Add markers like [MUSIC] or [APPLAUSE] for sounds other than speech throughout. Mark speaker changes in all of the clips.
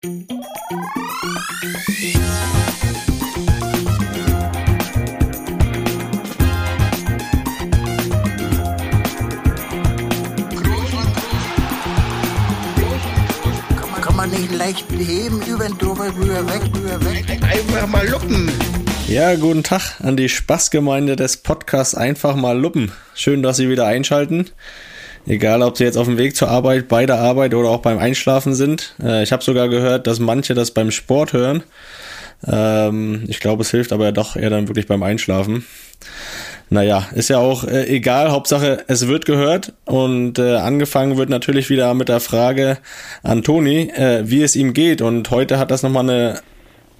Speaker 1: Nicht leicht heben, über den drüber, rüber, weg, rüber, weg.
Speaker 2: Einfach mal luppen.
Speaker 3: Ja, guten Tag an die Spaßgemeinde des Podcasts Einfach mal Luppen. Schön, dass Sie wieder einschalten. Egal, ob Sie jetzt auf dem Weg zur Arbeit, bei der Arbeit oder auch beim Einschlafen sind. Äh, ich habe sogar gehört, dass manche das beim Sport hören. Ähm, ich glaube, es hilft aber ja doch eher dann wirklich beim Einschlafen. Naja, ist ja auch äh, egal, Hauptsache es wird gehört und äh, angefangen wird natürlich wieder mit der Frage an Toni, äh, wie es ihm geht und heute hat das nochmal eine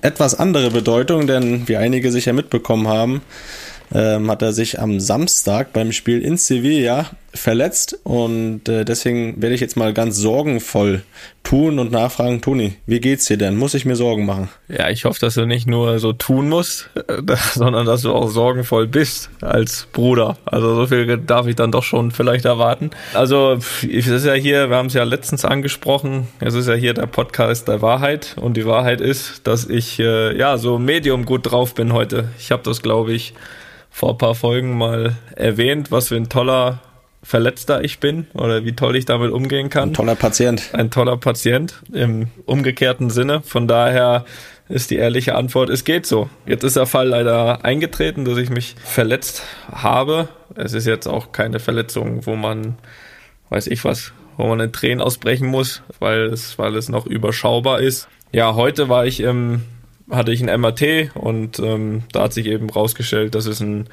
Speaker 3: etwas andere Bedeutung, denn wie einige sicher mitbekommen haben, ähm, hat er sich am Samstag beim Spiel in Sevilla verletzt und äh, deswegen werde ich jetzt mal ganz sorgenvoll tun und nachfragen, Toni, wie geht's dir denn? Muss ich mir Sorgen machen?
Speaker 4: Ja, ich hoffe, dass du nicht nur so tun musst, [LAUGHS] sondern dass du auch sorgenvoll bist als Bruder. Also so viel darf ich dann doch schon vielleicht erwarten. Also es ist ja hier, wir haben es ja letztens angesprochen, es ist ja hier der Podcast der Wahrheit und die Wahrheit ist, dass ich äh, ja so medium gut drauf bin heute. Ich habe das, glaube ich, vor ein paar Folgen mal erwähnt, was für ein toller Verletzter ich bin oder wie toll ich damit umgehen kann.
Speaker 3: Ein toller Patient.
Speaker 4: Ein toller Patient im umgekehrten Sinne. Von daher ist die ehrliche Antwort, es geht so. Jetzt ist der Fall leider eingetreten, dass ich mich verletzt habe. Es ist jetzt auch keine Verletzung, wo man, weiß ich was, wo man in Tränen ausbrechen muss, weil es, weil es noch überschaubar ist. Ja, heute war ich im hatte ich ein MRT und ähm, da hat sich eben rausgestellt, dass es ein,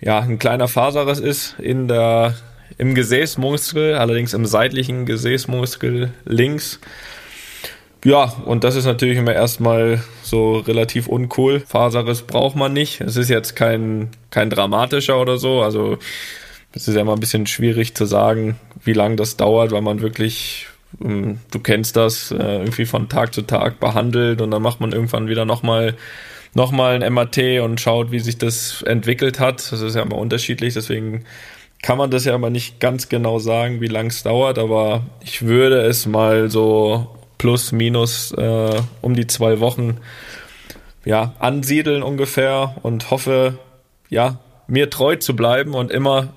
Speaker 4: ja, ein kleiner Faserriss ist in der, im Gesäßmuskel, allerdings im seitlichen Gesäßmuskel links. Ja, und das ist natürlich immer erstmal so relativ uncool. Faserriss braucht man nicht. Es ist jetzt kein, kein dramatischer oder so. Also es ist ja immer ein bisschen schwierig zu sagen, wie lange das dauert, weil man wirklich du kennst das, äh, irgendwie von Tag zu Tag behandelt und dann macht man irgendwann wieder nochmal noch mal ein MAT und schaut, wie sich das entwickelt hat. Das ist ja immer unterschiedlich, deswegen kann man das ja aber nicht ganz genau sagen, wie lang es dauert, aber ich würde es mal so plus minus äh, um die zwei Wochen ja, ansiedeln ungefähr und hoffe, ja, mir treu zu bleiben und immer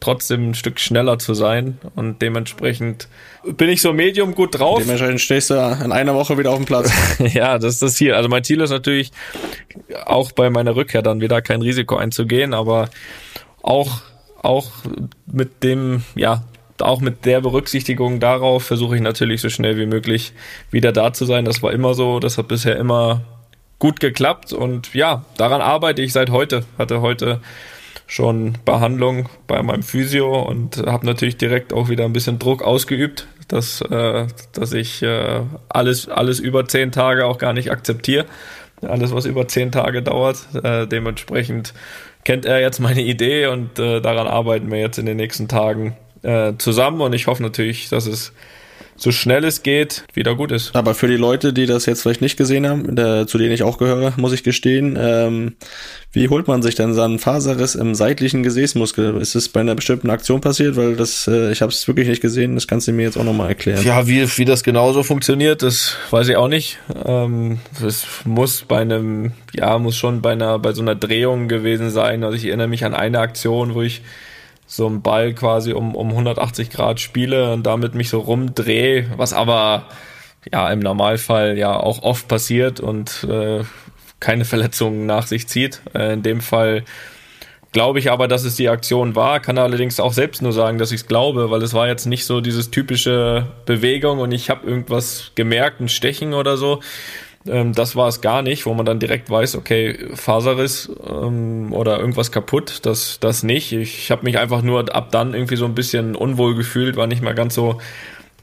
Speaker 4: trotzdem ein Stück schneller zu sein und dementsprechend bin ich so medium gut drauf.
Speaker 3: Dementsprechend stehst du in einer Woche wieder auf dem Platz. [LAUGHS]
Speaker 4: ja, das ist das Ziel. Also mein Ziel ist natürlich auch bei meiner Rückkehr dann wieder kein Risiko einzugehen, aber auch auch mit dem ja auch mit der Berücksichtigung darauf versuche ich natürlich so schnell wie möglich wieder da zu sein. Das war immer so, das hat bisher immer gut geklappt und ja, daran arbeite ich seit heute. Hatte heute schon Behandlung bei meinem Physio und habe natürlich direkt auch wieder ein bisschen Druck ausgeübt, dass, äh, dass ich äh, alles, alles über zehn Tage auch gar nicht akzeptiere. Alles, was über zehn Tage dauert. Äh, dementsprechend kennt er jetzt meine Idee und äh, daran arbeiten wir jetzt in den nächsten Tagen äh, zusammen und ich hoffe natürlich, dass es so schnell es geht, wieder gut ist.
Speaker 3: Aber für die Leute, die das jetzt vielleicht nicht gesehen haben, der, zu denen ich auch gehöre, muss ich gestehen, ähm, wie holt man sich denn so einen Faserriss im seitlichen Gesäßmuskel? Ist es bei einer bestimmten Aktion passiert? Weil das, äh, ich habe es wirklich nicht gesehen, das kannst du mir jetzt auch nochmal erklären.
Speaker 4: Ja, wie, wie das genauso funktioniert, das weiß ich auch nicht. Ähm, das muss bei einem, ja, muss schon bei einer, bei so einer Drehung gewesen sein. Also ich erinnere mich an eine Aktion, wo ich so einen Ball quasi um, um 180 Grad spiele und damit mich so rumdrehe, was aber ja im Normalfall ja auch oft passiert und äh, keine Verletzungen nach sich zieht. Äh, in dem Fall glaube ich aber, dass es die Aktion war, kann allerdings auch selbst nur sagen, dass ich es glaube, weil es war jetzt nicht so dieses typische Bewegung und ich habe irgendwas gemerkt, ein Stechen oder so, ähm, das war es gar nicht, wo man dann direkt weiß, okay, Faserriss ähm, oder irgendwas kaputt, das, das nicht. Ich habe mich einfach nur ab dann irgendwie so ein bisschen unwohl gefühlt, war nicht mehr ganz so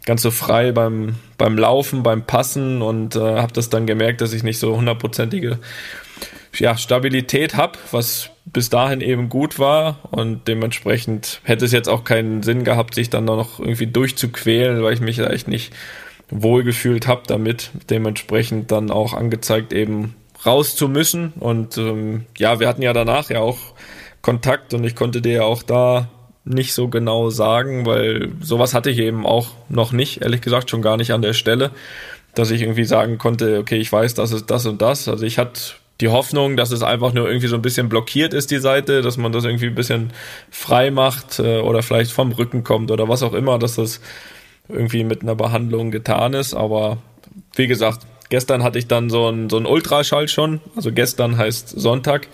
Speaker 4: ganz so frei beim, beim Laufen, beim Passen und äh, habe das dann gemerkt, dass ich nicht so hundertprozentige ja, Stabilität habe, was bis dahin eben gut war und dementsprechend hätte es jetzt auch keinen Sinn gehabt, sich dann noch irgendwie durchzuquälen, weil ich mich da echt nicht wohlgefühlt habe damit, dementsprechend dann auch angezeigt, eben raus zu müssen. Und ähm, ja, wir hatten ja danach ja auch Kontakt und ich konnte dir ja auch da nicht so genau sagen, weil sowas hatte ich eben auch noch nicht, ehrlich gesagt, schon gar nicht an der Stelle. dass ich irgendwie sagen konnte, okay, ich weiß, das ist das und das. Also ich hatte die Hoffnung, dass es einfach nur irgendwie so ein bisschen blockiert ist, die Seite, dass man das irgendwie ein bisschen frei macht äh, oder vielleicht vom Rücken kommt oder was auch immer, dass das irgendwie mit einer Behandlung getan ist. Aber wie gesagt, gestern hatte ich dann so ein, so Ultraschall schon. Also gestern heißt Sonntag.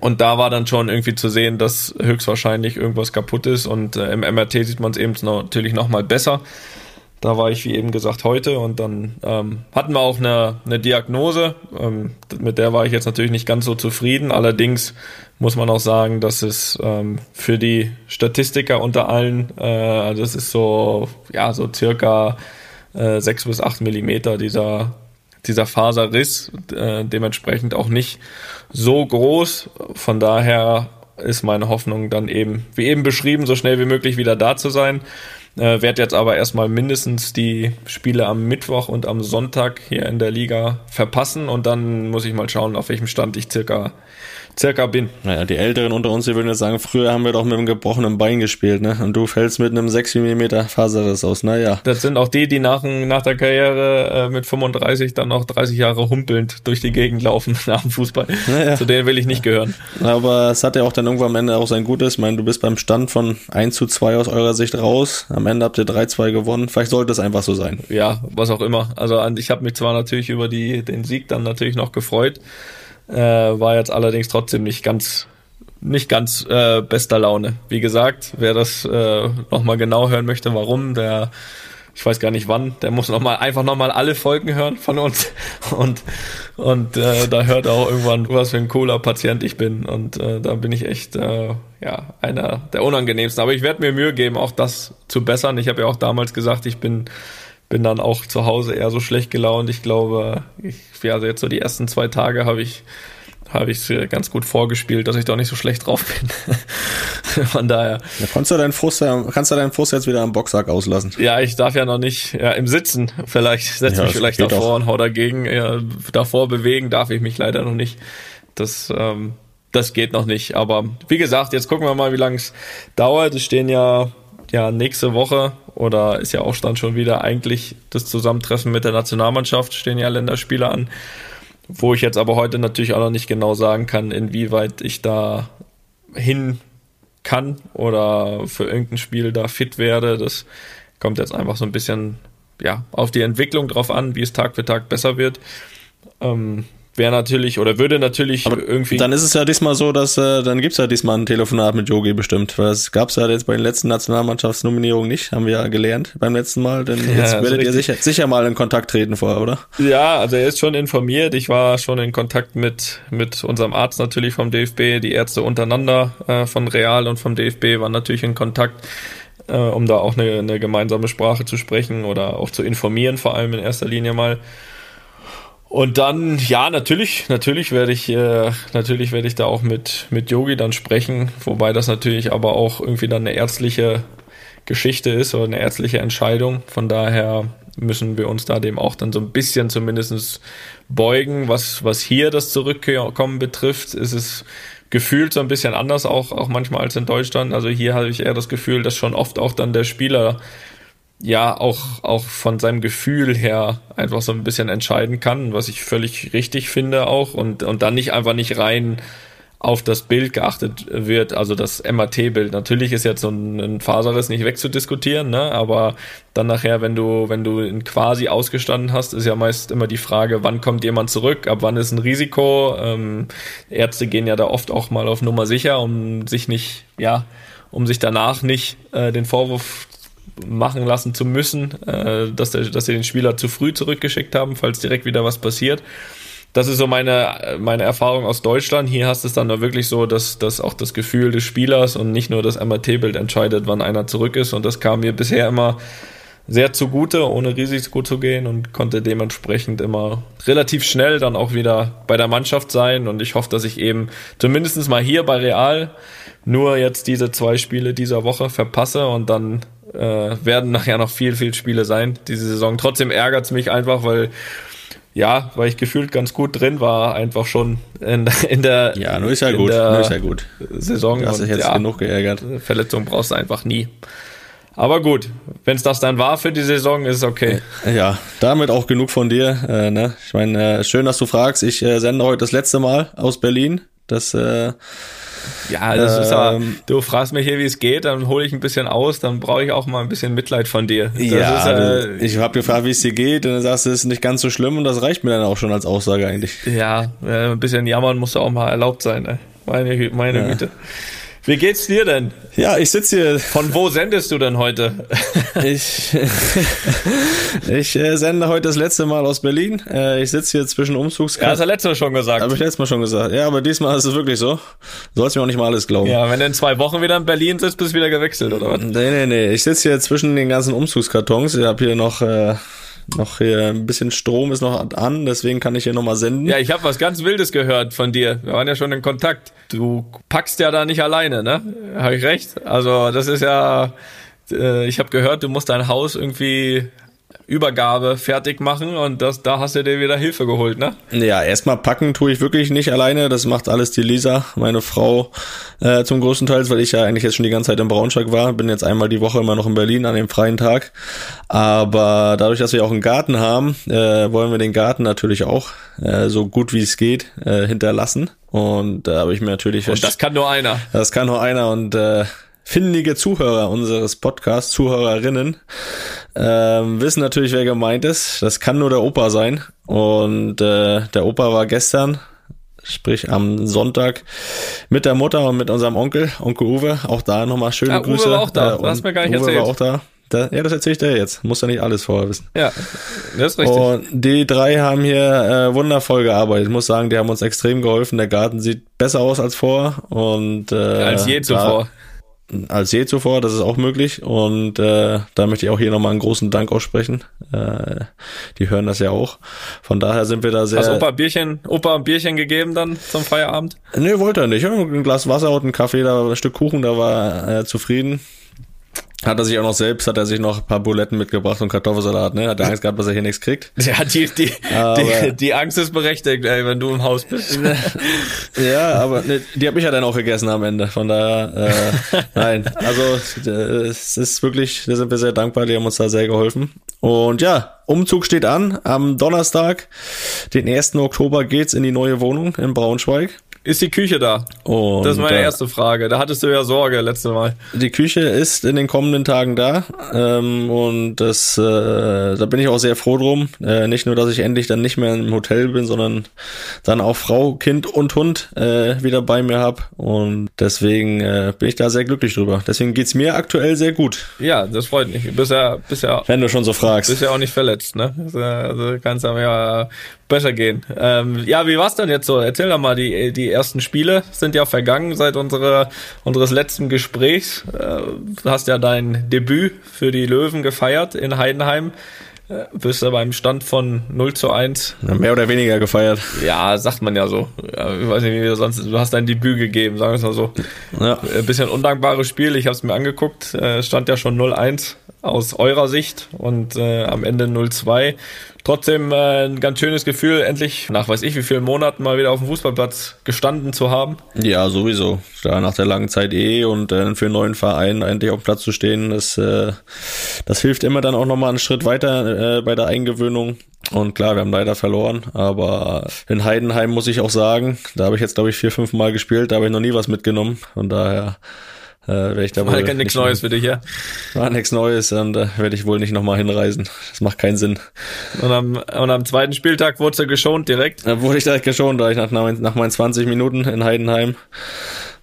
Speaker 4: Und da war dann schon irgendwie zu sehen, dass höchstwahrscheinlich irgendwas kaputt ist. Und äh, im MRT sieht man es eben natürlich nochmal besser. Da war ich, wie eben gesagt, heute und dann ähm, hatten wir auch eine, eine Diagnose. Ähm, mit der war ich jetzt natürlich nicht ganz so zufrieden. Allerdings muss man auch sagen, dass es ähm, für die Statistiker unter allen, äh, das ist so, ja, so circa äh, 6 bis 8 Millimeter dieser, dieser Faserriss, äh, dementsprechend auch nicht so groß. Von daher ist meine Hoffnung dann eben, wie eben beschrieben, so schnell wie möglich wieder da zu sein. Äh, werde jetzt aber erstmal mindestens die Spiele am Mittwoch und am Sonntag hier in der Liga verpassen und dann muss ich mal schauen, auf welchem Stand ich circa circa bin.
Speaker 3: Naja, die Älteren unter uns, die würden jetzt sagen, früher haben wir doch mit einem gebrochenen Bein gespielt, ne? Und du fällst mit einem 6 mm Faserriss aus, naja.
Speaker 4: Das sind auch die, die nach, nach der Karriere äh, mit 35 dann noch 30 Jahre humpelnd durch die Gegend laufen [LAUGHS] nach dem Fußball. Naja. Zu denen will ich nicht gehören.
Speaker 3: Aber es hat ja auch dann irgendwann am Ende auch sein Gutes. Ich meine, du bist beim Stand von 1 zu 2 aus eurer Sicht raus. Am Ende habt ihr 3-2 gewonnen. Vielleicht sollte es einfach so sein.
Speaker 4: Ja, was auch immer. Also ich habe mich zwar natürlich über die, den Sieg dann natürlich noch gefreut, äh, war jetzt allerdings trotzdem nicht ganz nicht ganz äh, bester Laune. Wie gesagt, wer das äh, nochmal genau hören möchte, warum, der ich weiß gar nicht wann, der muss noch mal einfach nochmal alle Folgen hören von uns [LAUGHS] und und äh, da hört auch irgendwann, was für ein cooler Patient ich bin und äh, da bin ich echt äh, ja einer der unangenehmsten. Aber ich werde mir Mühe geben, auch das zu bessern. Ich habe ja auch damals gesagt, ich bin bin dann auch zu Hause eher so schlecht gelaunt. Ich glaube, ich, ja, also jetzt so die ersten zwei Tage habe ich habe ich es ganz gut vorgespielt, dass ich doch nicht so schlecht drauf bin. [LAUGHS] Von daher.
Speaker 3: Ja, kannst, du deinen Frust, kannst du deinen Frust jetzt wieder am Boxsack auslassen?
Speaker 4: Ja, ich darf ja noch nicht, ja, im Sitzen vielleicht, setze ja, mich vielleicht davor auch. und hau dagegen. Ja, davor bewegen darf ich mich leider noch nicht. Das, ähm, das geht noch nicht. Aber wie gesagt, jetzt gucken wir mal, wie lange es dauert. Es stehen ja, ja nächste Woche oder ist ja auch dann schon wieder eigentlich das Zusammentreffen mit der Nationalmannschaft, stehen ja Länderspiele an, wo ich jetzt aber heute natürlich auch noch nicht genau sagen kann, inwieweit ich da hin kann oder für irgendein Spiel da fit werde. Das kommt jetzt einfach so ein bisschen ja, auf die Entwicklung drauf an, wie es Tag für Tag besser wird. Ähm, wäre natürlich oder würde natürlich Aber irgendwie.
Speaker 3: Dann ist es ja diesmal so, dass äh, dann gibt's ja diesmal ein Telefonat mit Yogi bestimmt. Weil das gab's ja jetzt bei den letzten Nationalmannschaftsnominierungen nicht, haben wir ja gelernt beim letzten Mal. Denn [LAUGHS] ja, jetzt werdet ihr sicher, sicher mal in Kontakt treten vorher, oder?
Speaker 4: Ja, also er ist schon informiert. Ich war schon in Kontakt mit, mit unserem Arzt natürlich vom DFB. Die Ärzte untereinander äh, von Real und vom DFB waren natürlich in Kontakt. Äh, um da auch eine, eine gemeinsame Sprache zu sprechen oder auch zu informieren, vor allem in erster Linie mal. Und dann, ja, natürlich, natürlich werde ich, äh, natürlich werde ich da auch mit, mit Yogi dann sprechen, wobei das natürlich aber auch irgendwie dann eine ärztliche Geschichte ist oder eine ärztliche Entscheidung. Von daher müssen wir uns da dem auch dann so ein bisschen zumindestens beugen. Was, was hier das Zurückkommen betrifft, ist es gefühlt so ein bisschen anders auch, auch manchmal als in Deutschland. Also hier habe ich eher das Gefühl, dass schon oft auch dann der Spieler ja auch, auch von seinem Gefühl her einfach so ein bisschen entscheiden kann, was ich völlig richtig finde auch und, und dann nicht einfach nicht rein auf das Bild geachtet wird, also das MAT-Bild. Natürlich ist jetzt so ein, Faserriss nicht wegzudiskutieren, ne? aber dann nachher, wenn du, wenn du ihn quasi ausgestanden hast, ist ja meist immer die Frage, wann kommt jemand zurück, ab wann ist ein Risiko. Ähm, Ärzte gehen ja da oft auch mal auf Nummer sicher, um sich nicht, ja, um sich danach nicht äh, den Vorwurf machen lassen zu müssen, äh, dass, der, dass sie den Spieler zu früh zurückgeschickt haben, falls direkt wieder was passiert. Das ist so meine, meine Erfahrung aus Deutschland. Hier hast es dann wirklich so, dass, dass auch das Gefühl des Spielers und nicht nur das MRT-Bild entscheidet, wann einer zurück ist. Und das kam mir bisher immer sehr zugute, ohne Risiko zu gehen und konnte dementsprechend immer relativ schnell dann auch wieder bei der Mannschaft sein. Und ich hoffe, dass ich eben zumindest mal hier bei Real nur jetzt diese zwei Spiele dieser Woche verpasse und dann äh, werden nachher noch viel, viel Spiele sein, diese Saison. Trotzdem ärgert es mich einfach, weil ja, weil ich gefühlt ganz gut drin war, einfach schon in, in der
Speaker 3: Ja, nur ist ja gut, nur ist ja gut.
Speaker 4: Saison.
Speaker 3: Du hast dich jetzt
Speaker 4: ja,
Speaker 3: genug geärgert.
Speaker 4: Verletzung brauchst du einfach nie. Aber gut, wenn es das dann war für die Saison, ist es okay.
Speaker 3: Ja, damit auch genug von dir. Äh, ne? Ich meine, äh, schön, dass du fragst. Ich äh, sende heute das letzte Mal aus Berlin. Das äh,
Speaker 4: ja, das ist aber, ähm, du fragst mich hier, wie es geht, dann hole ich ein bisschen aus, dann brauche ich auch mal ein bisschen Mitleid von dir.
Speaker 3: Das ja, ist, äh, ich habe gefragt, wie es dir geht, und dann sagst du, es ist nicht ganz so schlimm und das reicht mir dann auch schon als Aussage eigentlich.
Speaker 4: Ja, äh, ein bisschen jammern muss auch mal erlaubt sein, ey. meine, meine ja. Güte. Wie geht's dir denn?
Speaker 3: Ja, ich sitze hier.
Speaker 4: Von wo sendest du denn heute? [LAUGHS]
Speaker 3: ich [LAUGHS] ich äh, sende heute das letzte Mal aus Berlin. Äh, ich sitze hier zwischen Umzugskartons.
Speaker 4: Ja, hast du letztes Mal schon gesagt.
Speaker 3: Habe ich letztes Mal schon gesagt. Ja, aber diesmal ist es wirklich so. Sollst mir auch nicht mal alles glauben.
Speaker 4: Ja, wenn du in zwei Wochen wieder in Berlin sitzt, bist du wieder gewechselt, oder was?
Speaker 3: Nee, nee, nee. Ich sitze hier zwischen den ganzen Umzugskartons. Ich habe hier noch äh, noch hier ein bisschen Strom ist noch an, deswegen kann ich hier nochmal senden.
Speaker 4: Ja, ich habe was ganz Wildes gehört von dir. Wir waren ja schon in Kontakt. Du packst ja da nicht alleine, ne? Habe ich recht? Also das ist ja, äh, ich habe gehört, du musst dein Haus irgendwie Übergabe fertig machen und das, da hast du dir wieder Hilfe geholt, ne?
Speaker 3: Ja, erstmal packen tue ich wirklich nicht alleine. Das macht alles die Lisa, meine Frau, äh, zum größten Teil, weil ich ja eigentlich jetzt schon die ganze Zeit in Braunschweig war. Bin jetzt einmal die Woche immer noch in Berlin an dem freien Tag. Aber dadurch, dass wir auch einen Garten haben, äh, wollen wir den Garten natürlich auch äh, so gut wie es geht äh, hinterlassen. Und da habe ich mir natürlich.
Speaker 4: Und das kann nur einer.
Speaker 3: Das kann nur einer und äh, findige Zuhörer unseres Podcasts, Zuhörerinnen, ähm, wissen natürlich, wer gemeint ist. Das kann nur der Opa sein. Und äh, der Opa war gestern, sprich am Sonntag, mit der Mutter und mit unserem Onkel, Onkel Uwe. Auch da nochmal schöne ja, Grüße.
Speaker 4: Uwe war auch da, äh, hast mir gar nicht Uwe erzählt.
Speaker 3: war auch da. Da, ja, das erzähle ich dir jetzt. Muss ja nicht alles vorher wissen.
Speaker 4: Ja, das ist richtig.
Speaker 3: Und die drei haben hier äh, wundervoll gearbeitet. Ich muss sagen, die haben uns extrem geholfen. Der Garten sieht besser aus als vor und äh,
Speaker 4: als je zuvor
Speaker 3: als je zuvor, das ist auch möglich. Und äh, da möchte ich auch hier nochmal einen großen Dank aussprechen. Äh, die hören das ja auch. Von daher sind wir da sehr.
Speaker 4: Hast Opa Bierchen, Opa ein Bierchen gegeben dann zum Feierabend?
Speaker 3: Nee, wollte er nicht. Ein Glas Wasser und ein Kaffee, da ein Stück Kuchen, da war er zufrieden. Hat er sich auch noch selbst, hat er sich noch ein paar Buletten mitgebracht und Kartoffelsalat, ne? Hat er Angst gehabt, dass er hier nichts kriegt.
Speaker 4: Ja, die, die, die, die, Angst ist berechtigt, ey, wenn du im Haus bist. [LAUGHS]
Speaker 3: ja, aber ne, die habe ich ja dann auch gegessen am Ende. Von daher, äh, nein. Also es ist wirklich, da sind wir sehr dankbar, die haben uns da sehr geholfen. Und ja, Umzug steht an. Am Donnerstag, den 1. Oktober, geht's in die neue Wohnung in Braunschweig.
Speaker 4: Ist die Küche da? Und das ist meine erste Frage. Da hattest du ja Sorge letzte Mal.
Speaker 3: Die Küche ist in den kommenden Tagen da. Ähm, und das, äh, da bin ich auch sehr froh drum. Äh, nicht nur, dass ich endlich dann nicht mehr im Hotel bin, sondern dann auch Frau, Kind und Hund äh, wieder bei mir hab. Und deswegen äh, bin ich da sehr glücklich drüber. Deswegen geht's mir aktuell sehr gut.
Speaker 4: Ja, das freut mich. Bisher, bisher.
Speaker 3: Wenn du schon so fragst.
Speaker 4: Bist ja auch nicht verletzt, ne? Also kannst du ja besser gehen. Ähm, ja, wie war's denn jetzt so? Erzähl doch mal, die, die ersten Spiele sind ja vergangen seit unserer, unseres letzten Gesprächs. Äh, du hast ja dein Debüt für die Löwen gefeiert in Heidenheim. Äh, bist du beim Stand von 0 zu 1.
Speaker 3: Ja, mehr oder weniger gefeiert.
Speaker 4: Ja, sagt man ja so. Ja, ich weiß nicht, wie du sonst. Du hast dein Debüt gegeben, sagen wir es mal so. Ja. Ein bisschen undankbares Spiel. Ich habe es mir angeguckt. Äh, stand ja schon 0-1 aus eurer Sicht und äh, am Ende 0-2. Trotzdem äh, ein ganz schönes Gefühl, endlich nach weiß ich wie vielen Monaten mal wieder auf dem Fußballplatz gestanden zu haben.
Speaker 3: Ja, sowieso. Da nach der langen Zeit eh und äh, für einen neuen Verein endlich auf dem Platz zu stehen, das, äh, das hilft immer dann auch nochmal einen Schritt weiter äh, bei der Eingewöhnung. Und klar, wir haben leider verloren, aber in Heidenheim muss ich auch sagen, da habe ich jetzt glaube ich vier, fünf Mal gespielt, da habe ich noch nie was mitgenommen. Von daher äh, werde ich da
Speaker 4: war wohl nichts Neues für dich, ja?
Speaker 3: War nichts Neues und da äh, werde ich wohl nicht nochmal hinreisen. Das macht keinen Sinn.
Speaker 4: Und am, und am zweiten Spieltag wurde du geschont direkt?
Speaker 3: Da wurde ich direkt geschont, da ich nach, nach meinen 20 Minuten in Heidenheim.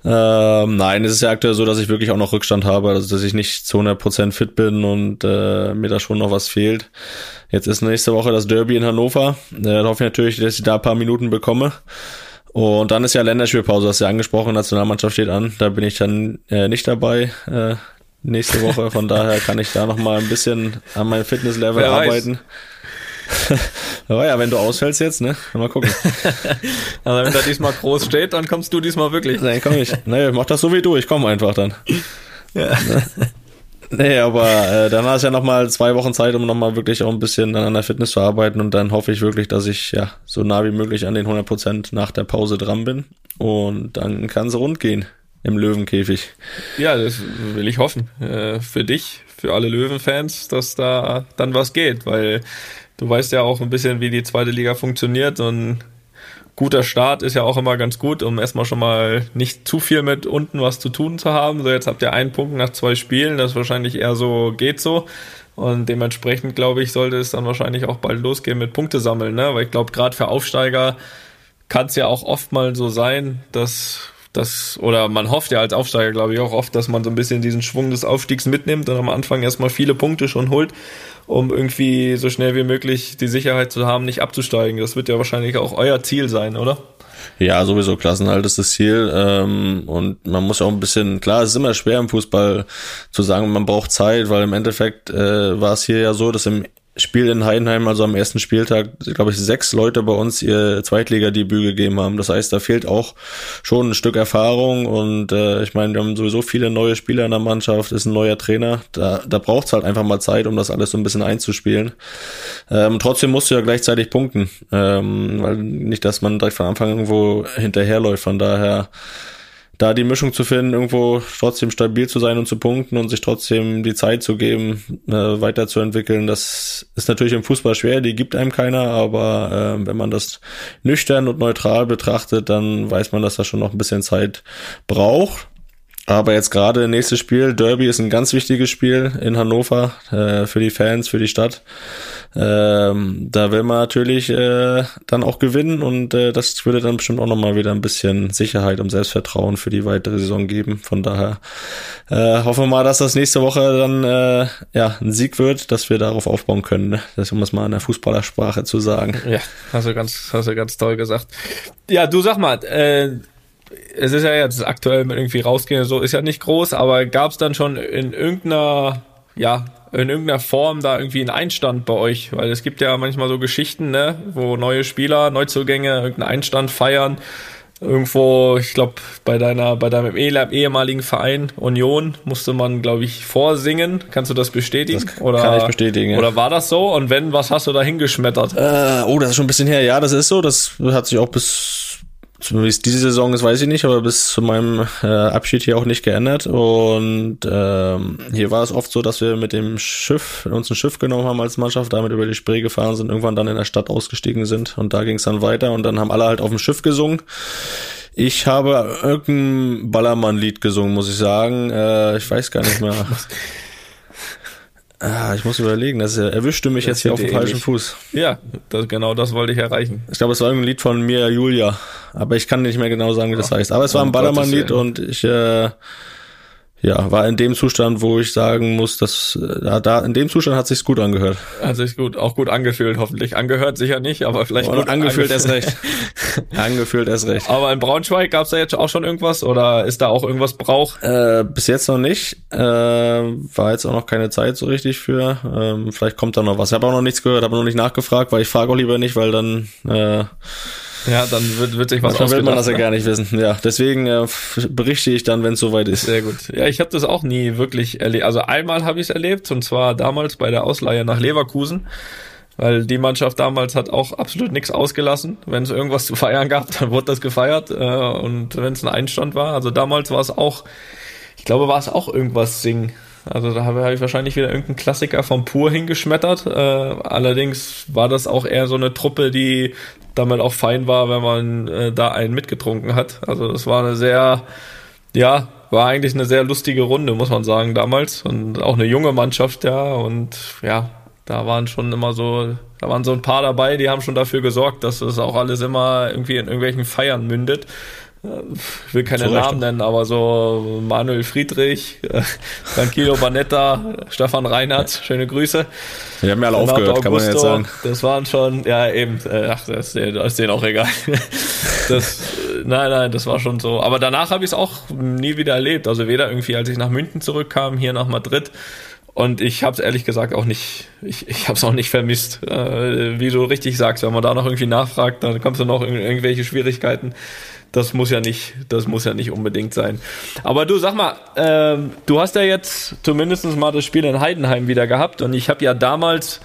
Speaker 3: Ähm, nein, es ist ja aktuell so, dass ich wirklich auch noch Rückstand habe, also dass ich nicht zu 100% fit bin und äh, mir da schon noch was fehlt. Jetzt ist nächste Woche das Derby in Hannover. Äh, da hoffe ich natürlich, dass ich da ein paar Minuten bekomme. Und dann ist ja Länderspielpause, hast du ja angesprochen, Nationalmannschaft steht an. Da bin ich dann äh, nicht dabei äh, nächste Woche. Von daher kann ich da noch mal ein bisschen an meinem Fitnesslevel Wer arbeiten. [LAUGHS] Aber ja, wenn du ausfällst jetzt, ne? Mal gucken. [LAUGHS]
Speaker 4: also wenn da diesmal groß steht, dann kommst du diesmal wirklich.
Speaker 3: Nein, komm ich. Nee, mach das so wie du, ich komme einfach dann. Ja. Ne? Nee, aber äh, dann hast du ja nochmal zwei Wochen Zeit, um nochmal wirklich auch ein bisschen an der Fitness zu arbeiten und dann hoffe ich wirklich, dass ich ja so nah wie möglich an den 100% nach der Pause dran bin und dann kann es rund gehen. im Löwenkäfig.
Speaker 4: Ja, das will ich hoffen. Äh, für dich, für alle Löwenfans, dass da dann was geht, weil du weißt ja auch ein bisschen, wie die zweite Liga funktioniert und guter Start ist ja auch immer ganz gut, um erstmal schon mal nicht zu viel mit unten was zu tun zu haben. So, jetzt habt ihr einen Punkt nach zwei Spielen, das wahrscheinlich eher so geht so. Und dementsprechend, glaube ich, sollte es dann wahrscheinlich auch bald losgehen mit Punkte sammeln, ne? Weil ich glaube, gerade für Aufsteiger kann es ja auch oft mal so sein, dass das, oder man hofft ja als Aufsteiger, glaube ich, auch oft, dass man so ein bisschen diesen Schwung des Aufstiegs mitnimmt und am Anfang erstmal viele Punkte schon holt, um irgendwie so schnell wie möglich die Sicherheit zu haben, nicht abzusteigen. Das wird ja wahrscheinlich auch euer Ziel sein, oder?
Speaker 3: Ja, sowieso Klassenhalt ist das Ziel. Ähm, und man muss auch ein bisschen, klar, es ist immer schwer im Fußball zu sagen, man braucht Zeit, weil im Endeffekt äh, war es hier ja so, dass im Spiel in Heidenheim, also am ersten Spieltag, glaube ich, sechs Leute bei uns ihr Zweitliga-Debüt gegeben haben. Das heißt, da fehlt auch schon ein Stück Erfahrung und äh, ich meine, wir haben sowieso viele neue Spieler in der Mannschaft, ist ein neuer Trainer. Da, da braucht es halt einfach mal Zeit, um das alles so ein bisschen einzuspielen. Ähm, trotzdem musst du ja gleichzeitig punkten, ähm, weil nicht, dass man direkt von Anfang irgendwo hinterherläuft. Von daher da die Mischung zu finden, irgendwo trotzdem stabil zu sein und zu punkten und sich trotzdem die Zeit zu geben, äh, weiterzuentwickeln, das ist natürlich im Fußball schwer, die gibt einem keiner, aber äh, wenn man das nüchtern und neutral betrachtet, dann weiß man, dass das schon noch ein bisschen Zeit braucht. Aber jetzt gerade nächstes Spiel, Derby ist ein ganz wichtiges Spiel in Hannover äh, für die Fans, für die Stadt. Ähm, da will man natürlich äh, dann auch gewinnen und äh, das würde dann bestimmt auch nochmal wieder ein bisschen Sicherheit und Selbstvertrauen für die weitere Saison geben. Von daher äh, hoffen wir mal, dass das nächste Woche dann äh, ja ein Sieg wird, dass wir darauf aufbauen können. Ne? Das um es mal in der Fußballersprache zu sagen.
Speaker 4: Ja, hast du ganz, hast du ganz toll gesagt. Ja, du sag mal, äh, es ist ja jetzt aktuell mit irgendwie rausgehen, so ist ja nicht groß, aber gab es dann schon in irgendeiner, ja, in irgendeiner Form da irgendwie einen Einstand bei euch? Weil es gibt ja manchmal so Geschichten, ne, wo neue Spieler, Neuzugänge irgendeinen Einstand feiern. Irgendwo, ich glaube, bei deiner, bei deinem ehemaligen Verein Union musste man, glaube ich, vorsingen. Kannst du das bestätigen? Das
Speaker 3: oder, kann ich bestätigen. Ja.
Speaker 4: Oder war das so? Und wenn, was hast du da hingeschmettert?
Speaker 3: Äh, oh, das ist schon ein bisschen her. Ja, das ist so. Das hat sich auch bis wie es diese Saison ist, weiß ich nicht, aber bis zu meinem äh, Abschied hier auch nicht geändert. Und ähm, hier war es oft so, dass wir mit dem Schiff, uns ein Schiff genommen haben als Mannschaft, damit über die Spree gefahren sind, irgendwann dann in der Stadt ausgestiegen sind und da ging es dann weiter und dann haben alle halt auf dem Schiff gesungen. Ich habe irgendein Ballermann-Lied gesungen, muss ich sagen. Äh, ich weiß gar nicht mehr. [LAUGHS] Ah, ich muss überlegen, das erwischte mich das jetzt hier auf dem falschen Fuß.
Speaker 4: Ja, das, genau das wollte ich erreichen.
Speaker 3: Ich glaube, es war ein Lied von Mia Julia, aber ich kann nicht mehr genau sagen, wie das heißt. Aber es war ein Ballermann-Lied und ich äh, ja, war in dem Zustand, wo ich sagen muss, dass äh, da in dem Zustand hat sich's gut angehört.
Speaker 4: Hat sich gut, auch gut angefühlt, hoffentlich. Angehört sicher nicht, aber vielleicht
Speaker 3: gut angefühlt erst recht. [LAUGHS] angefühlt erst recht.
Speaker 4: Aber in Braunschweig gab's da jetzt auch schon irgendwas oder ist da auch irgendwas Brauch?
Speaker 3: Äh, bis jetzt noch nicht. Äh, war jetzt auch noch keine Zeit so richtig für. Ähm, vielleicht kommt da noch was. Ich habe auch noch nichts gehört, habe noch nicht nachgefragt, weil ich frage auch lieber nicht, weil dann äh,
Speaker 4: ja, dann wird, wird sich was
Speaker 3: Dann will man das ja gar nicht wissen. Ja, deswegen äh, berichte ich dann, wenn es soweit ist.
Speaker 4: Sehr gut. Ja, ich habe das auch nie wirklich erlebt. Also einmal habe ich es erlebt und zwar damals bei der Ausleihe nach Leverkusen. Weil die Mannschaft damals hat auch absolut nichts ausgelassen. Wenn es irgendwas zu feiern gab, [LAUGHS] dann wurde das gefeiert. Äh, und wenn es ein Einstand war, also damals war es auch, ich glaube, war es auch irgendwas singen. Also da habe ich wahrscheinlich wieder irgendeinen Klassiker vom Pur hingeschmettert. Äh, allerdings war das auch eher so eine Truppe, die damit auch fein war, wenn man äh, da einen mitgetrunken hat. Also das war eine sehr, ja, war eigentlich eine sehr lustige Runde, muss man sagen, damals. Und auch eine junge Mannschaft, ja. Und ja, da waren schon immer so, da waren so ein paar dabei, die haben schon dafür gesorgt, dass es auch alles immer irgendwie in irgendwelchen Feiern mündet ich will keine Namen nennen, aber so Manuel Friedrich, äh, Tranquilo Banetta, [LAUGHS] Stefan Reinhardt, schöne Grüße.
Speaker 3: Die haben ja alle Renato aufgehört, Augusto, kann man jetzt sagen.
Speaker 4: Das waren schon, ja eben, äh, ach, das, das ist denen auch egal. [LAUGHS] Das, nein, nein, das war schon so. Aber danach habe ich es auch nie wieder erlebt. Also weder irgendwie, als ich nach München zurückkam, hier nach Madrid, und ich habe es ehrlich gesagt auch nicht, ich, ich habe es auch nicht vermisst. Äh, wie du richtig sagst, wenn man da noch irgendwie nachfragt, dann kommst du noch in irgendwelche Schwierigkeiten das muss ja nicht, das muss ja nicht unbedingt sein. Aber du sag mal, ähm, du hast ja jetzt zumindest mal das Spiel in Heidenheim wieder gehabt und ich habe ja damals,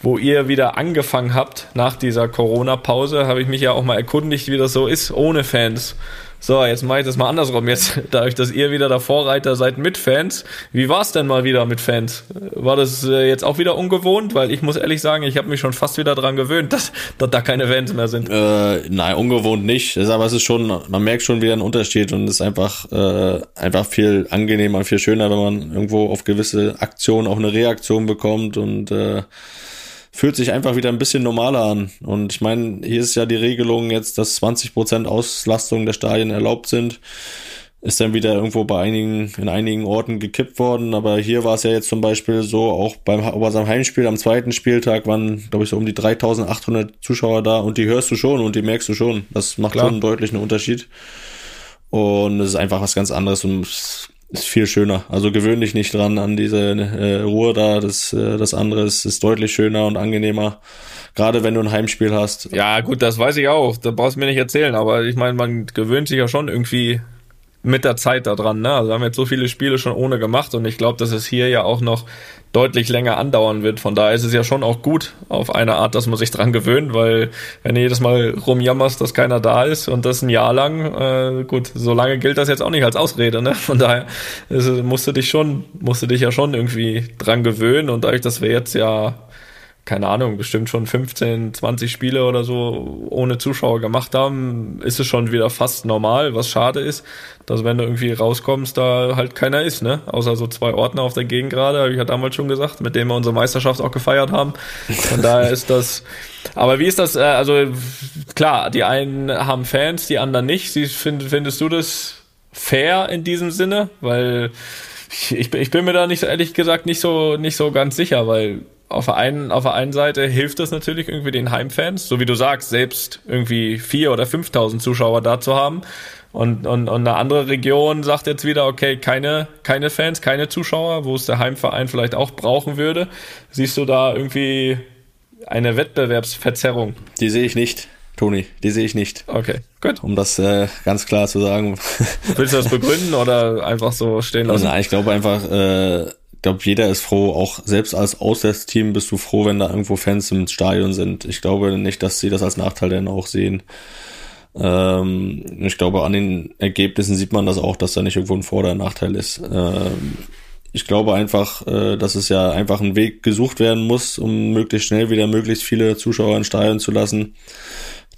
Speaker 4: wo ihr wieder angefangen habt nach dieser Corona-Pause, habe ich mich ja auch mal erkundigt, wie das so ist ohne Fans. So, jetzt mache ich das mal andersrum. Jetzt, [LAUGHS] dadurch, dass ihr wieder der Vorreiter seid mit Fans, wie war es denn mal wieder mit Fans? War das äh, jetzt auch wieder ungewohnt? Weil ich muss ehrlich sagen, ich habe mich schon fast wieder dran gewöhnt, [LAUGHS] dass, dass da keine Fans mehr sind.
Speaker 3: Äh, nein, ungewohnt nicht. Aber es ist schon, man merkt schon wieder einen Unterschied und es ist einfach, äh, einfach viel angenehmer, viel schöner, wenn man irgendwo auf gewisse Aktionen auch eine Reaktion bekommt und äh, fühlt sich einfach wieder ein bisschen normaler an. Und ich meine, hier ist ja die Regelung jetzt, dass 20 Prozent Auslastung der Stadien erlaubt sind. Ist dann wieder irgendwo bei einigen, in einigen Orten gekippt worden. Aber hier war es ja jetzt zum Beispiel so, auch beim, bei seinem Heimspiel am zweiten Spieltag waren, glaube ich, so um die 3800 Zuschauer da und die hörst du schon und die merkst du schon. Das macht Klar. schon deutlich einen Unterschied. Und es ist einfach was ganz anderes und ist viel schöner. Also gewöhn dich nicht dran an diese äh, Ruhe da. Das, äh, das andere ist, ist deutlich schöner und angenehmer. Gerade wenn du ein Heimspiel hast.
Speaker 4: Ja, gut, das weiß ich auch. Da brauchst du mir nicht erzählen. Aber ich meine, man gewöhnt sich ja schon irgendwie mit der Zeit daran. Ne? Also wir haben jetzt so viele Spiele schon ohne gemacht und ich glaube, dass es hier ja auch noch deutlich länger andauern wird. Von daher ist es ja schon auch gut auf eine Art, dass man sich dran gewöhnt, weil wenn du jedes Mal rumjammerst, dass keiner da ist und das ein Jahr lang, äh, gut, so lange gilt das jetzt auch nicht als Ausrede. Ne? Von daher ist, musst du dich schon, musst du dich ja schon irgendwie dran gewöhnen und dadurch, dass wir jetzt ja keine Ahnung, bestimmt schon 15, 20 Spiele oder so ohne Zuschauer gemacht haben, ist es schon wieder fast normal, was schade ist, dass wenn du irgendwie rauskommst, da halt keiner ist, ne? Außer so zwei Ordner auf der Gegend gerade, habe ich ja damals schon gesagt, mit denen wir unsere Meisterschaft auch gefeiert haben. Von [LAUGHS] daher ist das. Aber wie ist das? Äh, also klar, die einen haben Fans, die anderen nicht. Find, findest du das fair in diesem Sinne? Weil ich, ich bin mir da nicht ehrlich gesagt nicht so nicht so ganz sicher, weil auf der einen, auf der einen Seite hilft das natürlich irgendwie den Heimfans, so wie du sagst, selbst irgendwie vier oder 5.000 Zuschauer da zu haben. Und, und, und eine andere Region sagt jetzt wieder, okay, keine, keine Fans, keine Zuschauer, wo es der Heimverein vielleicht auch brauchen würde. Siehst du da irgendwie eine Wettbewerbsverzerrung?
Speaker 3: Die sehe ich nicht. Toni, die sehe ich nicht.
Speaker 4: Okay, gut.
Speaker 3: Um das äh, ganz klar zu sagen.
Speaker 4: Willst du das begründen oder einfach so stehen [LAUGHS] lassen?
Speaker 3: Nein, ich glaube einfach, äh, glaube, jeder ist froh, auch selbst als Auswärtsteam bist du froh, wenn da irgendwo Fans im Stadion sind. Ich glaube nicht, dass sie das als Nachteil dann auch sehen. Ähm, ich glaube, an den Ergebnissen sieht man das auch, dass da nicht irgendwo ein Vor- oder Nachteil ist. Ähm, ich glaube einfach, äh, dass es ja einfach ein Weg gesucht werden muss, um möglichst schnell wieder möglichst viele Zuschauer in Stadion zu lassen.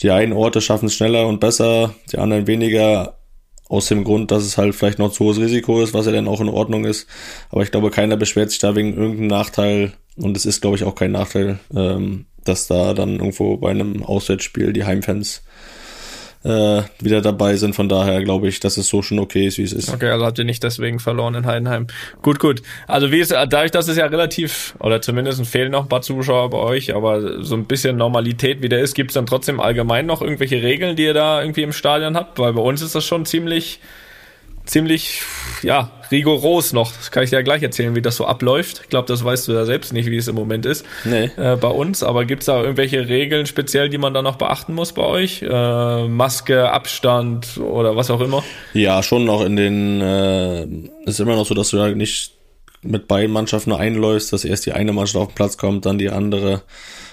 Speaker 3: Die einen Orte schaffen es schneller und besser, die anderen weniger aus dem Grund, dass es halt vielleicht noch zu hohes Risiko ist, was ja dann auch in Ordnung ist. Aber ich glaube, keiner beschwert sich da wegen irgendeinem Nachteil. Und es ist, glaube ich, auch kein Nachteil, ähm, dass da dann irgendwo bei einem Auswärtsspiel die Heimfans äh, wieder dabei sind. Von daher glaube ich, dass es so schon okay ist, wie es ist.
Speaker 4: Okay, also habt ihr nicht deswegen verloren in Heidenheim. Gut, gut. Also wie ist, dadurch, dass es ja relativ, oder zumindest fehlen noch ein paar Zuschauer bei euch, aber so ein bisschen Normalität wieder ist, gibt es dann trotzdem allgemein noch irgendwelche Regeln, die ihr da irgendwie im Stadion habt? Weil bei uns ist das schon ziemlich ziemlich, ja, rigoros noch. Das kann ich dir ja gleich erzählen, wie das so abläuft. Ich glaube, das weißt du ja selbst nicht, wie es im Moment ist nee. äh, bei uns. Aber gibt es da irgendwelche Regeln speziell, die man da noch beachten muss bei euch? Äh, Maske, Abstand oder was auch immer?
Speaker 3: Ja, schon noch in den, äh, ist immer noch so, dass du ja nicht mit beiden Mannschaften einläufst, dass erst die eine Mannschaft auf den Platz kommt, dann die andere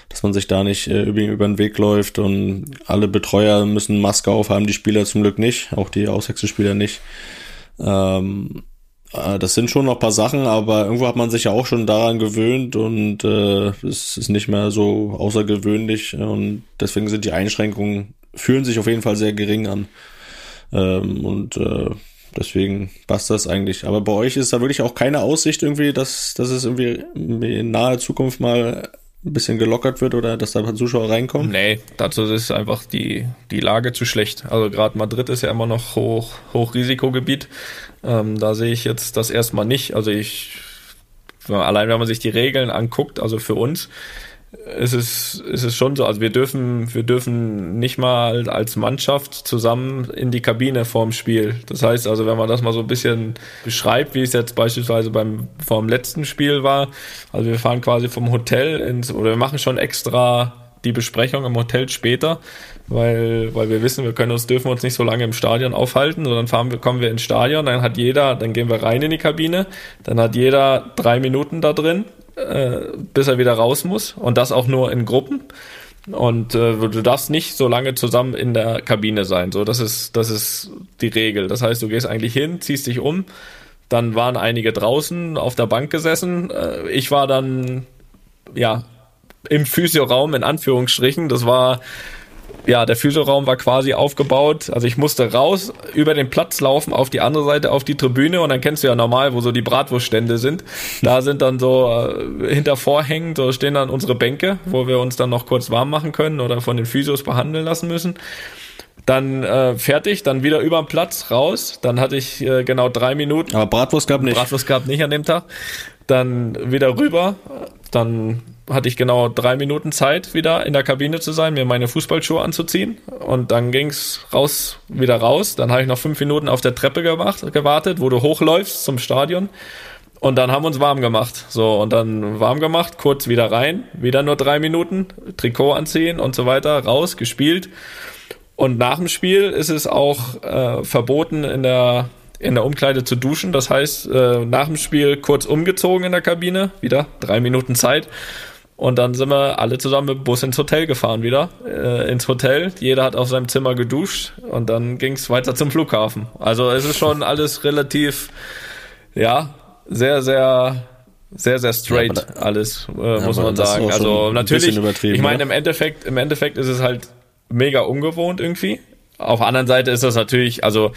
Speaker 3: dass man sich da nicht äh, über, über den Weg läuft und alle Betreuer müssen Maske aufhaben, die Spieler zum Glück nicht, auch die Auswechselspieler nicht. Ähm, äh, das sind schon noch paar Sachen, aber irgendwo hat man sich ja auch schon daran gewöhnt und äh, es ist nicht mehr so außergewöhnlich und deswegen sind die Einschränkungen, fühlen sich auf jeden Fall sehr gering an. Ähm, und äh, deswegen passt das eigentlich. Aber bei euch ist da wirklich auch keine Aussicht irgendwie, dass, dass es irgendwie in naher Zukunft mal ein bisschen gelockert wird oder dass da ein paar Zuschauer reinkommen?
Speaker 4: Nee, dazu ist einfach die, die Lage zu schlecht. Also gerade Madrid ist ja immer noch hoch, Hochrisikogebiet. Ähm, da sehe ich jetzt das erstmal nicht. Also ich, allein wenn man sich die Regeln anguckt, also für uns, es ist, es ist schon so, also wir dürfen, wir dürfen nicht mal als Mannschaft zusammen in die Kabine vorm Spiel. Das heißt also, wenn man das mal so ein bisschen beschreibt, wie es jetzt beispielsweise beim, vorm letzten Spiel war, also wir fahren quasi vom Hotel ins, oder wir machen schon extra die Besprechung im Hotel später, weil, weil wir wissen, wir können uns, dürfen uns nicht so lange im Stadion aufhalten, sondern fahren wir, kommen wir ins Stadion, dann hat jeder, dann gehen wir rein in die Kabine, dann hat jeder drei Minuten da drin, äh, bis er wieder raus muss und das auch nur in Gruppen. Und äh, du darfst nicht so lange zusammen in der Kabine sein. So, das ist, das ist die Regel. Das heißt, du gehst eigentlich hin, ziehst dich um, dann waren einige draußen auf der Bank gesessen. Äh, ich war dann ja im Physioraum in Anführungsstrichen. Das war ja, der Physioraum war quasi aufgebaut. Also ich musste raus, über den Platz laufen, auf die andere Seite, auf die Tribüne und dann kennst du ja normal, wo so die Bratwurststände sind. Da sind dann so äh, hinter Vorhängen, so stehen dann unsere Bänke, wo wir uns dann noch kurz warm machen können oder von den Physios behandeln lassen müssen. Dann äh, fertig, dann wieder über den Platz raus. Dann hatte ich äh, genau drei Minuten.
Speaker 3: Aber Bratwurst gab nicht.
Speaker 4: Bratwurst gab nicht an dem Tag. Dann wieder rüber. Dann hatte ich genau drei Minuten Zeit, wieder in der Kabine zu sein, mir meine Fußballschuhe anzuziehen. Und dann ging's raus, wieder raus. Dann habe ich noch fünf Minuten auf der Treppe gemacht, gewartet, wo du hochläufst zum Stadion. Und dann haben wir uns warm gemacht. So, und dann warm gemacht, kurz wieder rein, wieder nur drei Minuten, Trikot anziehen und so weiter, raus, gespielt. Und nach dem Spiel ist es auch äh, verboten, in der, in der Umkleide zu duschen. Das heißt, äh, nach dem Spiel kurz umgezogen in der Kabine, wieder drei Minuten Zeit. Und dann sind wir alle zusammen mit dem Bus ins Hotel gefahren wieder. Äh, ins Hotel. Jeder hat auf seinem Zimmer geduscht und dann ging es weiter zum Flughafen. Also es ist schon alles relativ, ja, sehr, sehr sehr, sehr straight ja, da, alles, äh, ja, muss man sagen. Also natürlich, ich meine, im Endeffekt, im Endeffekt ist es halt mega ungewohnt irgendwie. Auf der anderen Seite ist das natürlich, also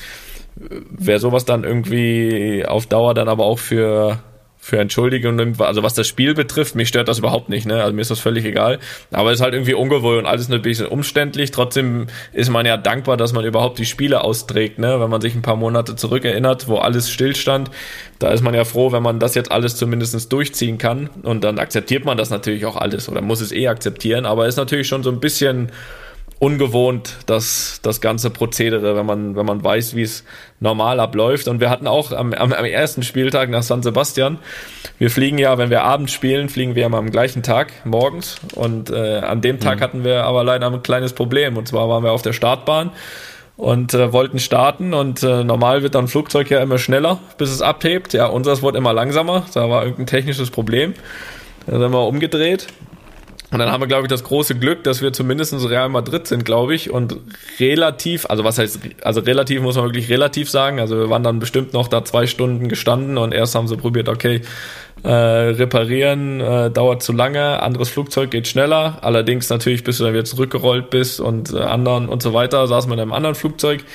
Speaker 4: wer sowas dann irgendwie auf Dauer dann aber auch für für Entschuldigung also was das Spiel betrifft, mich stört das überhaupt nicht, ne? Also mir ist das völlig egal. Aber es ist halt irgendwie ungewohnt und alles ein bisschen umständlich. Trotzdem ist man ja dankbar, dass man überhaupt die Spiele austrägt, ne? Wenn man sich ein paar Monate zurückerinnert, wo alles stillstand, da ist man ja froh, wenn man das jetzt alles zumindest durchziehen kann. Und dann akzeptiert man das natürlich auch alles oder muss es eh akzeptieren. Aber ist natürlich schon so ein bisschen ungewohnt, das, das ganze Prozedere, wenn man, wenn man weiß, wie es normal abläuft. Und wir hatten auch am, am, am ersten Spieltag nach San Sebastian, wir fliegen ja, wenn wir abends spielen, fliegen wir immer am gleichen Tag, morgens. Und äh, an dem Tag mhm. hatten wir aber leider ein kleines Problem. Und zwar waren wir auf der Startbahn und äh, wollten starten und äh, normal wird dann Flugzeug ja immer schneller, bis es abhebt. Ja, unseres wurde immer langsamer, da war irgendein technisches Problem. Da sind wir umgedreht und dann haben wir, glaube ich, das große Glück, dass wir zumindest Real Madrid sind, glaube ich, und relativ, also was heißt, also relativ muss man wirklich relativ sagen. Also wir waren dann bestimmt noch da zwei Stunden gestanden und erst haben sie probiert, okay, äh, reparieren äh, dauert zu lange, anderes Flugzeug geht schneller. Allerdings natürlich, bis du dann wieder zurückgerollt bist und äh, anderen und so weiter, saßen wir in einem anderen Flugzeug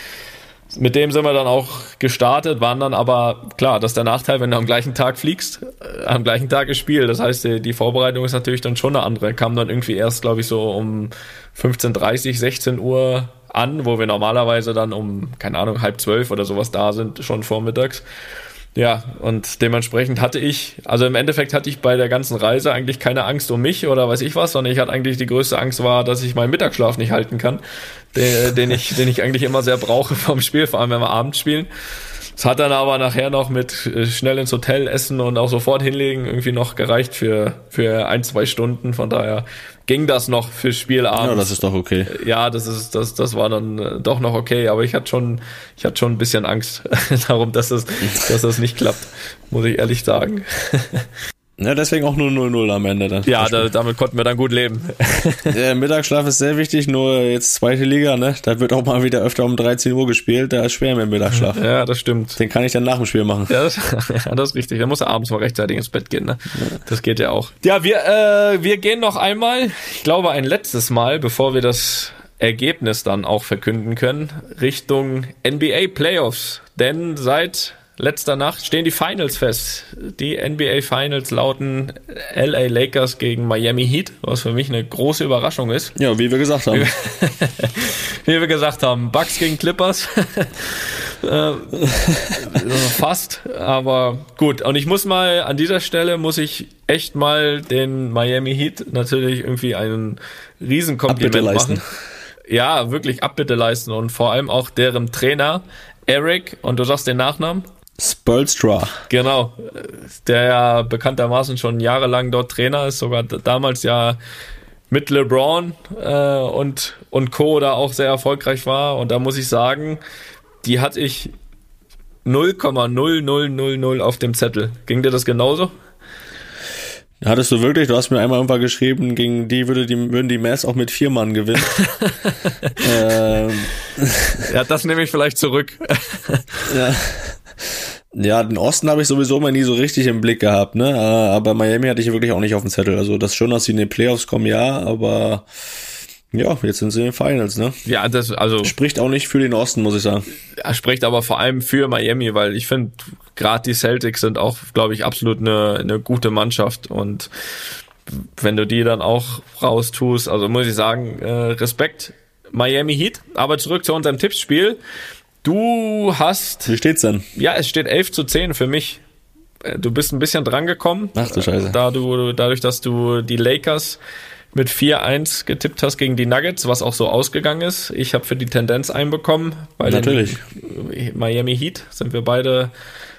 Speaker 4: mit dem sind wir dann auch gestartet, waren dann aber, klar, das ist der Nachteil, wenn du am gleichen Tag fliegst, äh, am gleichen Tag gespielt. Das heißt, die, die, Vorbereitung ist natürlich dann schon eine andere. Kam dann irgendwie erst, glaube ich, so um 15.30, 16 Uhr an, wo wir normalerweise dann um, keine Ahnung, halb zwölf oder sowas da sind, schon vormittags. Ja, und dementsprechend hatte ich, also im Endeffekt hatte ich bei der ganzen Reise eigentlich keine Angst um mich oder weiß ich was, sondern ich hatte eigentlich die größte Angst war, dass ich meinen Mittagsschlaf nicht halten kann, den, den ich, den ich eigentlich immer sehr brauche vom Spiel, vor allem wenn wir abends spielen. Es hat dann aber nachher noch mit äh, schnell ins Hotel essen und auch sofort hinlegen irgendwie noch gereicht für, für ein, zwei Stunden. Von daher ging das noch fürs Spiel abends.
Speaker 3: Ja, das ist doch okay.
Speaker 4: Ja, das ist, das, das war dann äh, doch noch okay, aber ich hatte schon, ich hatte schon ein bisschen Angst [LAUGHS] darum, dass das, dass das nicht klappt, muss ich ehrlich sagen. [LAUGHS]
Speaker 3: Ja, deswegen auch nur 0-0 am Ende dann.
Speaker 4: Ja, da, damit konnten wir dann gut leben. [LAUGHS]
Speaker 3: Der Mittagsschlaf ist sehr wichtig, nur jetzt zweite Liga, ne? Da wird auch mal wieder öfter um 13 Uhr gespielt, da ist schwer mit dem Mittagsschlaf.
Speaker 4: Ja, das stimmt.
Speaker 3: Den kann ich dann nach dem Spiel machen.
Speaker 4: Ja, das, [LAUGHS] ja, das ist richtig. Da muss er abends mal rechtzeitig ins Bett gehen, ne? Das geht ja auch. Ja, wir, äh, wir gehen noch einmal, ich glaube ein letztes Mal, bevor wir das Ergebnis dann auch verkünden können, Richtung NBA Playoffs. Denn seit letzter Nacht stehen die Finals fest. Die NBA Finals lauten LA Lakers gegen Miami Heat, was für mich eine große Überraschung ist.
Speaker 3: Ja, wie wir gesagt haben. [LAUGHS]
Speaker 4: wie wir gesagt haben, Bucks gegen Clippers. [LAUGHS] Äh, fast, aber gut. Und ich muss mal, an dieser Stelle muss ich echt mal den Miami Heat natürlich irgendwie einen Riesenkompliment machen. Ja, wirklich Abbitte leisten und vor allem auch deren Trainer, Eric, und du sagst den Nachnamen?
Speaker 3: Spolstra.
Speaker 4: Genau, der ja bekanntermaßen schon jahrelang dort Trainer ist, sogar damals ja mit LeBron äh, und, und Co. da auch sehr erfolgreich war. Und da muss ich sagen, die hatte ich 0,0000 auf dem Zettel. Ging dir das genauso?
Speaker 3: Hattest du wirklich? Du hast mir einmal irgendwann geschrieben, gegen die würde die würden die Mavs auch mit vier Mann gewinnen. [LAUGHS] ähm,
Speaker 4: ja, das nehme ich vielleicht zurück.
Speaker 3: ja. Ja, den Osten habe ich sowieso mal nie so richtig im Blick gehabt, ne? Aber Miami hatte ich wirklich auch nicht auf dem Zettel. Also das schon, dass sie in die Playoffs kommen, ja, aber ja, jetzt sind sie in den Finals, ne?
Speaker 4: Ja, das also
Speaker 3: spricht auch nicht für den Osten, muss ich sagen.
Speaker 4: Er spricht aber vor allem für Miami, weil ich finde, gerade die Celtics sind auch, glaube ich, absolut eine, eine gute Mannschaft und wenn du die dann auch raustust, also muss ich sagen, äh, Respekt Miami Heat. Aber zurück zu unserem Tippspiel. Du hast.
Speaker 3: Wie steht's denn?
Speaker 4: Ja, es steht 11 zu 10 für mich. Äh, du bist ein bisschen drangekommen.
Speaker 3: Ach du Scheiße.
Speaker 4: Da du, dadurch, dass du die Lakers mit 4-1 getippt hast gegen die Nuggets, was auch so ausgegangen ist. Ich habe für die Tendenz einbekommen. Bei
Speaker 3: Natürlich.
Speaker 4: Miami Heat sind wir beide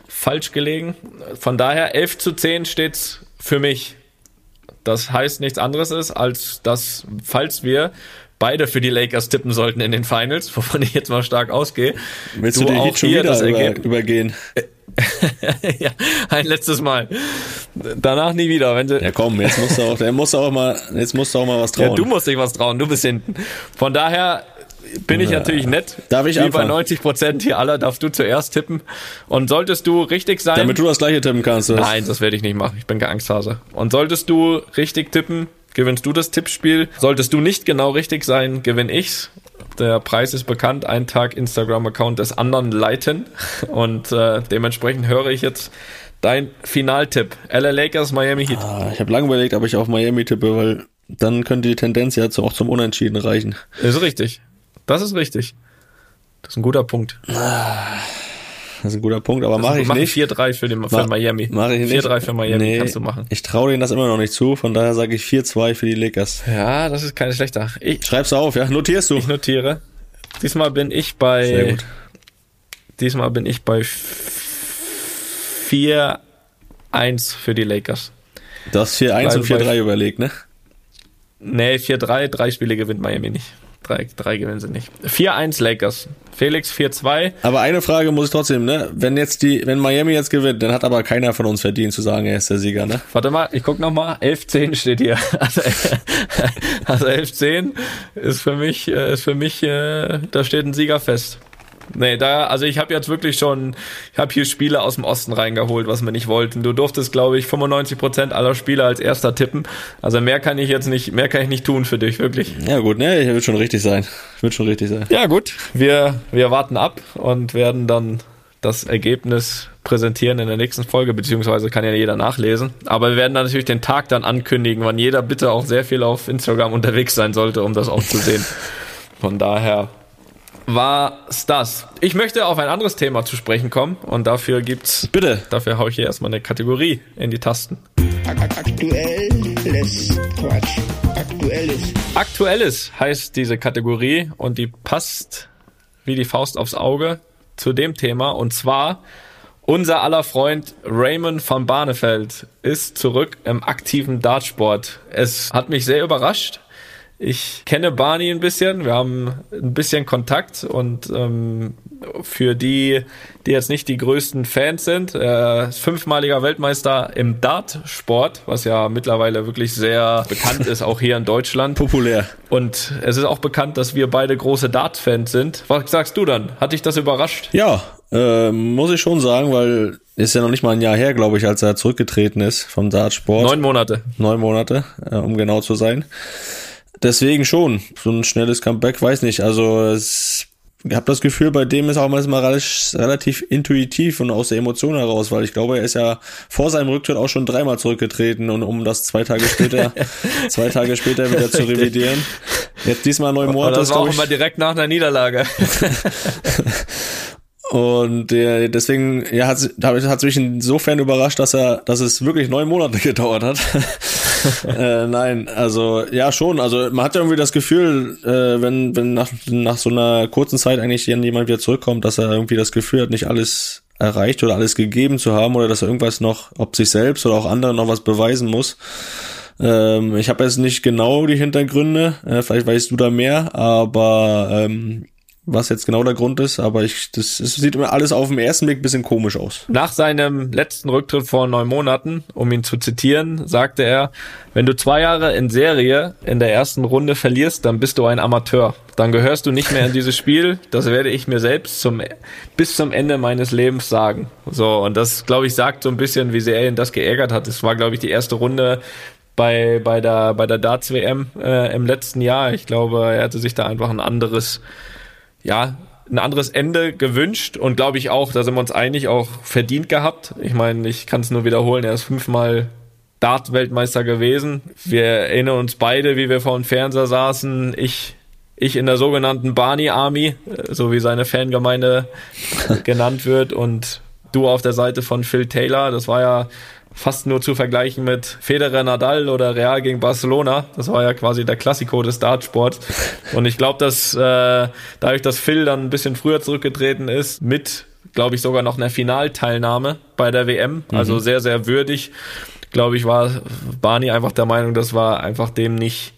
Speaker 4: falsch gelegen. Von daher 11 zu 10 steht's für mich. Das heißt nichts anderes ist, als dass, falls wir beide für die Lakers tippen sollten in den Finals, wovon ich jetzt mal stark ausgehe.
Speaker 3: Willst du, du auch schon wieder das über, übergehen? [LAUGHS]
Speaker 4: ja, ein letztes Mal. Danach nie wieder. Wenn
Speaker 3: ja komm, jetzt musst du auch, der muss auch mal, jetzt musst du auch mal was trauen. Ja,
Speaker 4: du musst dich was trauen, du bist hinten. Von daher bin ich natürlich nett.
Speaker 3: Darf ich
Speaker 4: Wie
Speaker 3: anfangen?
Speaker 4: bei 90 Prozent hier aller darfst du zuerst tippen. Und solltest du richtig sein.
Speaker 3: Damit du das gleiche tippen kannst.
Speaker 4: Nein, das werde ich nicht machen. Ich bin kein Angsthase. Und solltest du richtig tippen, gewinnst du das Tippspiel. Solltest du nicht genau richtig sein, gewinne ich's. Der Preis ist bekannt, ein Tag Instagram-Account des anderen leiten. Und äh, dementsprechend höre ich jetzt dein Finaltipp. LA Lakers, Miami Heat.
Speaker 3: Ah, ich habe lange überlegt, ob ich auf Miami tippe, weil dann könnte die Tendenz ja auch zum Unentschieden reichen.
Speaker 4: Ist richtig. Das ist richtig. Das ist ein guter Punkt.
Speaker 3: Das ist ein guter Punkt, aber mache ich nicht.
Speaker 4: 4-3 für, den, für Miami.
Speaker 3: Mache ich nicht.
Speaker 4: 4-3 für Miami nee, kannst du machen.
Speaker 3: Ich traue denen das immer noch nicht zu, von daher sage ich 4-2 für die Lakers.
Speaker 4: Ja, das ist keine schlechter. Ich,
Speaker 3: Schreib's auf, ja? Notierst du?
Speaker 4: Ich notiere. Diesmal bin ich bei.
Speaker 3: Sehr gut.
Speaker 4: Diesmal bin ich bei 4-1 für die Lakers.
Speaker 3: Du hast 4-1 und 4-3 überlegt, ne?
Speaker 4: Nee, 4-3, drei Spiele gewinnt Miami nicht. Drei, drei gewinnen sie nicht. 4-1 Lakers. Felix 4-2.
Speaker 3: Aber eine Frage muss ich trotzdem, ne? Wenn jetzt die, wenn Miami jetzt gewinnt, dann hat aber keiner von uns verdient zu sagen, er ist der Sieger, ne?
Speaker 4: Warte mal, ich guck noch mal. 11-10 steht hier. [LAUGHS] Also, also 11-10 ist für mich, äh, ist für mich, äh, da steht ein Sieger fest. Nee, da, also ich habe jetzt wirklich schon, ich habe hier Spiele aus dem Osten reingeholt, was wir nicht wollten. Du durftest, glaube ich, 95 Prozent aller Spiele als erster tippen. Also mehr kann ich jetzt nicht, mehr kann ich nicht tun für dich, wirklich.
Speaker 3: Ja gut, ne, wird schon richtig sein. Wird schon richtig sein.
Speaker 4: Ja gut, wir, wir warten ab und werden dann das Ergebnis präsentieren in der nächsten Folge, beziehungsweise kann ja jeder nachlesen. Aber wir werden dann natürlich den Tag dann ankündigen, wann jeder bitte auch sehr viel auf Instagram unterwegs sein sollte, um das auch zu sehen. [LAUGHS] Von daher war's das. Ich möchte auf ein anderes Thema zu sprechen kommen und dafür gibt's.
Speaker 3: Bitte.
Speaker 4: Dafür haue ich hier erstmal eine Kategorie in die Tasten.
Speaker 1: Aktuelles Quatsch. Aktuelles.
Speaker 4: Aktuelles heißt diese Kategorie und die passt wie die Faust aufs Auge zu dem Thema und zwar unser aller Freund Raymond van Barneveld ist zurück im aktiven Dartsport. Es hat mich sehr überrascht. Ich kenne Barney ein bisschen, wir haben ein bisschen Kontakt und ähm, für die, die jetzt nicht die größten Fans sind, er ist fünfmaliger Weltmeister im Dart-Sport, was ja mittlerweile wirklich sehr bekannt ist, auch hier in Deutschland. [LAUGHS]
Speaker 3: Populär.
Speaker 4: Und es ist auch bekannt, dass wir beide große Dart-Fans sind. Was sagst du dann? Hat dich das überrascht?
Speaker 3: Ja, äh, muss ich schon sagen, weil ist ja noch nicht mal ein Jahr her, glaube ich, als er zurückgetreten ist vom Dartsport.
Speaker 4: Neun Monate.
Speaker 3: Neun Monate, äh, um genau zu sein. Deswegen schon. So ein schnelles Comeback, weiß nicht. Also es, ich habe das Gefühl, bei dem ist auch manchmal relativ, relativ intuitiv und aus der Emotion heraus, weil ich glaube, er ist ja vor seinem Rücktritt auch schon dreimal zurückgetreten und um das zwei Tage später, [LAUGHS] zwei Tage später wieder zu revidieren. Jetzt diesmal neun Monate.
Speaker 4: das war auch immer direkt nach einer Niederlage. [LAUGHS]
Speaker 3: Und äh, deswegen ja, hat es mich insofern überrascht, dass er, dass es wirklich neun Monate [LAUGHS] gedauert hat. [LAUGHS] äh, nein, also ja schon. Also man hat ja irgendwie das Gefühl, äh, wenn wenn nach nach so einer kurzen Zeit eigentlich jemand wieder zurückkommt, dass er irgendwie das Gefühl hat, nicht alles erreicht oder alles gegeben zu haben oder dass er irgendwas noch, ob sich selbst oder auch anderen noch was beweisen muss. Ähm, ich habe jetzt nicht genau die Hintergründe, äh, vielleicht weißt du da mehr, aber ähm, was jetzt genau der Grund ist, aber ich, das, das sieht immer alles auf den ersten Blick bisschen komisch aus.
Speaker 4: Nach seinem letzten Rücktritt vor neun Monaten, um ihn zu zitieren, sagte er, wenn du zwei Jahre in Serie in der ersten Runde verlierst, dann bist du ein Amateur. Dann gehörst du nicht mehr in dieses Spiel. Das werde ich mir selbst zum, bis zum Ende meines Lebens sagen. So, und das, glaube ich, sagt so ein bisschen, wie sehr ihn das geärgert hat. Es war, glaube ich, die erste Runde, bei, bei der, bei der Darts WM äh, im letzten Jahr. Ich glaube, er hatte sich da einfach ein anderes, ja, ein anderes Ende gewünscht und glaube ich auch, da sind wir uns einig, auch verdient gehabt. Ich meine, ich kann es nur wiederholen, er ist fünfmal Dart-Weltmeister gewesen. Wir erinnern uns beide, wie wir vor dem Fernseher saßen. Ich, ich in der sogenannten Barney Army, äh, so wie seine Fangemeinde [LAUGHS] genannt wird, und du auf der Seite von Phil Taylor. Das war ja fast nur zu vergleichen mit Federer Nadal oder Real gegen Barcelona. Das war ja quasi der Klassiko des Dartsports. Und ich glaube, dass äh, dadurch, dass Phil dann ein bisschen früher zurückgetreten ist, mit, glaube ich, sogar noch einer Finalteilnahme bei der WM, also mhm. sehr, sehr würdig, glaube ich, war Barney einfach der Meinung, das war einfach dem nicht,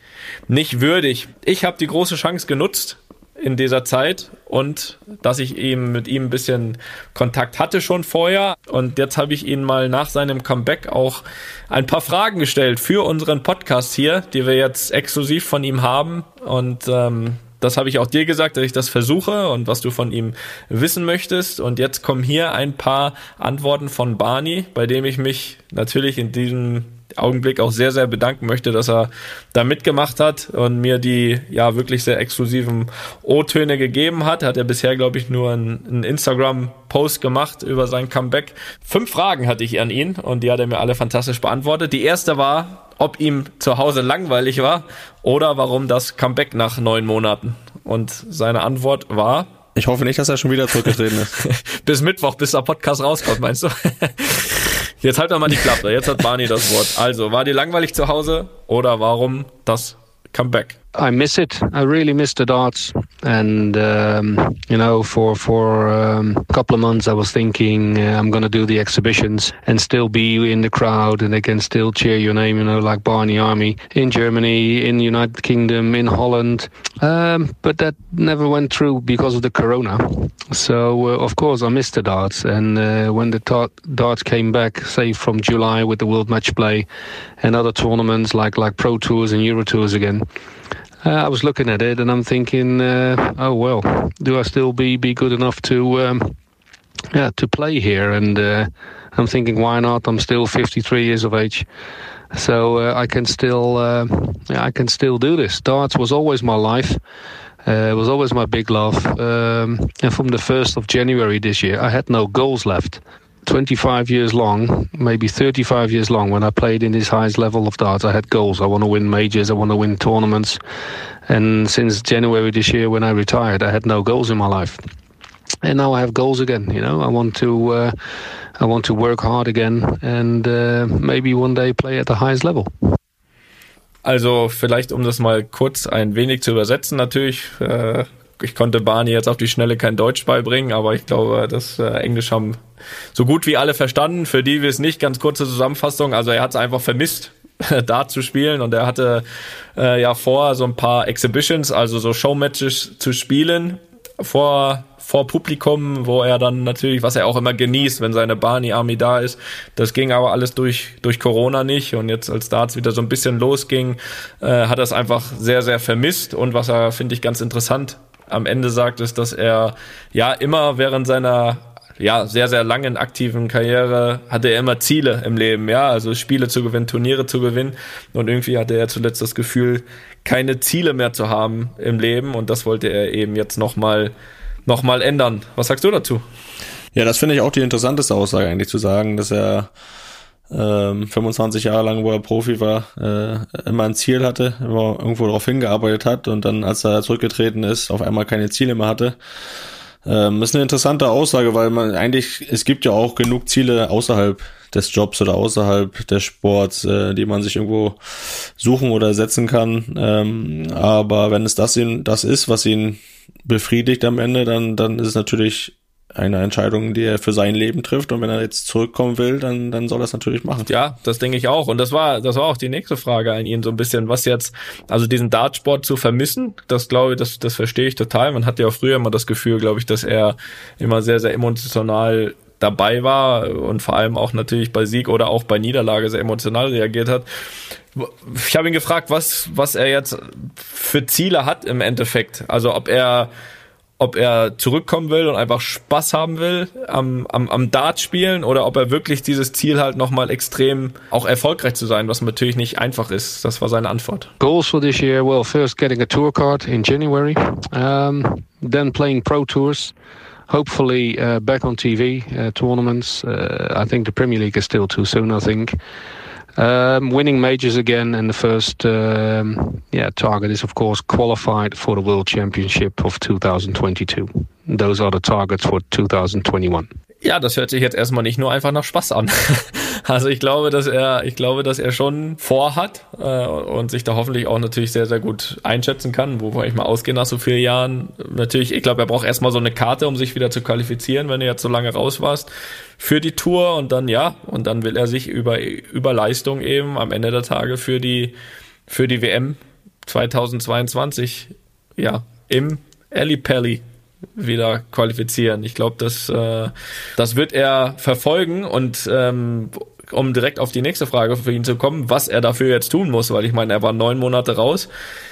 Speaker 4: nicht würdig. Ich habe die große Chance genutzt, in dieser Zeit und dass ich ihm mit ihm ein bisschen Kontakt hatte schon vorher und jetzt habe ich ihn mal nach seinem Comeback auch ein paar Fragen gestellt für unseren Podcast hier, die wir jetzt exklusiv von ihm haben und ähm, das habe ich auch dir gesagt, dass ich das versuche und was du von ihm wissen möchtest. Und jetzt kommen hier ein paar Antworten von Barney, bei dem ich mich natürlich in diesem Augenblick auch sehr, sehr bedanken möchte, dass er da mitgemacht hat und mir die ja wirklich sehr exklusiven O-Töne gegeben hat. Hat er bisher, glaube ich, nur einen, Instagram-Post gemacht über sein Comeback. Fünf Fragen hatte ich an ihn und die hat er mir alle fantastisch beantwortet. Die erste war, ob ihm zu Hause langweilig war oder warum das Comeback nach neun Monaten. Und seine Antwort war,
Speaker 3: ich hoffe nicht, dass er schon wieder zurückgetreten ist. [LAUGHS]
Speaker 4: bis Mittwoch, bis der Podcast rauskommt, meinst du? [LAUGHS] Jetzt halt doch mal die Klappe. Jetzt hat Barney das Wort. Also, war dir langweilig zu Hause oder warum das Comeback?
Speaker 2: I miss it. I really miss the darts. And um, you know, for for um, a couple of months, I was thinking uh, I'm going to do the exhibitions and still be in the crowd, and they can still cheer your name. You know, like Barney Army in Germany, in the United Kingdom, in Holland. Um, but that never went through because of the Corona. So uh, of course, I missed the darts. And uh, when the darts came back, say from July with the World Match Play and other tournaments like like Pro Tours and Euro Tours again. Uh, I was looking at it and I'm thinking, uh, oh well, do I still be be good enough to um, yeah to play here? And uh, I'm thinking, why not? I'm still 53 years of age, so uh, I can still uh, I can still do this. Darts was always my life. Uh, it was always my big love. Um, and from the 1st of January this year, I had no goals left. 25 years long, maybe 35 years long, when I played in this highest level of darts, I had goals. I want to win majors, I want to win tournaments. And since January this year, when I retired, I had no goals in my life. And now I have goals again. You know, I want to, uh, I want to work hard again, and uh, maybe one day play at the highest level.
Speaker 4: Also vielleicht, um das mal kurz ein wenig zu übersetzen, natürlich äh, ich konnte Barney jetzt auf die Schnelle kein Deutsch beibringen, aber ich glaube, das äh, Englisch haben so gut wie alle verstanden. Für die wir es nicht, ganz kurze Zusammenfassung. Also er hat es einfach vermisst, [LAUGHS] da zu spielen und er hatte äh, ja vor, so ein paar Exhibitions, also so Showmatches zu spielen vor vor Publikum, wo er dann natürlich, was er auch immer genießt, wenn seine Barney Army da ist. Das ging aber alles durch, durch Corona nicht. Und jetzt, als Darts wieder so ein bisschen losging, äh, hat er es einfach sehr, sehr vermisst. Und was er, finde ich, ganz interessant am Ende sagt, ist, dass er ja immer während seiner ja, sehr, sehr langen aktiven Karriere hatte er immer Ziele im Leben, ja, also Spiele zu gewinnen, Turniere zu gewinnen. Und irgendwie hatte er zuletzt das Gefühl, keine Ziele mehr zu haben im Leben. Und das wollte er eben jetzt nochmal noch mal ändern. Was sagst du dazu?
Speaker 3: Ja, das finde ich auch die interessanteste Aussage eigentlich zu sagen, dass er ähm, 25 Jahre lang, wo er Profi war, äh, immer ein Ziel hatte, immer irgendwo darauf hingearbeitet hat und dann, als er zurückgetreten ist, auf einmal keine Ziele mehr hatte. Ähm, ist eine interessante Aussage, weil man eigentlich, es gibt ja auch genug Ziele außerhalb des Jobs oder außerhalb des Sports, äh, die man sich irgendwo suchen oder setzen kann. Ähm, aber wenn es das, ihn, das ist, was ihn befriedigt am Ende, dann, dann ist es natürlich eine Entscheidung, die er für sein Leben trifft. Und wenn er jetzt zurückkommen will, dann, dann soll er es natürlich machen.
Speaker 4: Ja, das denke ich auch. Und das war, das war auch die nächste Frage an ihn so ein bisschen, was jetzt, also diesen Dartsport zu vermissen, das glaube ich, das, das verstehe ich total. Man hat ja auch früher immer das Gefühl, glaube ich, dass er immer sehr, sehr emotional dabei war und vor allem auch natürlich bei Sieg oder auch bei Niederlage sehr emotional reagiert hat. Ich habe ihn gefragt, was, was er jetzt für Ziele hat im Endeffekt. Also ob er ob er zurückkommen will und einfach Spaß haben will am, am, am Dart spielen oder ob er wirklich dieses Ziel halt nochmal extrem auch erfolgreich zu sein, was natürlich nicht einfach ist. Das war seine Antwort.
Speaker 2: Goals for this year, well, first getting a tour card in January, um, then playing pro tours. Hopefully uh, back on TV uh, tournaments. Uh, I think the Premier League is still too soon. I think Um, winning majors again, and the first um, yeah target is of course qualified for the World Championship of 2022. Those are the targets for 2021.
Speaker 4: Ja, das hört sich jetzt erstmal nicht nur einfach nach Spaß an. [LAUGHS] Also ich glaube, dass er, ich glaube, dass er schon vorhat äh, und sich da hoffentlich auch natürlich sehr, sehr gut einschätzen kann, wovon ich mal ausgehe nach so vielen Jahren. Natürlich, ich glaube, er braucht erstmal so eine Karte, um sich wieder zu qualifizieren, wenn du jetzt so lange raus warst für die Tour und dann ja, und dann will er sich über, über Leistung eben am Ende der Tage für die, für die WM 2022 ja im Ali Pelli wieder qualifizieren. Ich glaube, das, äh, das wird er verfolgen und ähm, um direkt auf die nächste Frage für ihn zu kommen, was er dafür jetzt tun muss, weil ich meine, er war neun Monate raus.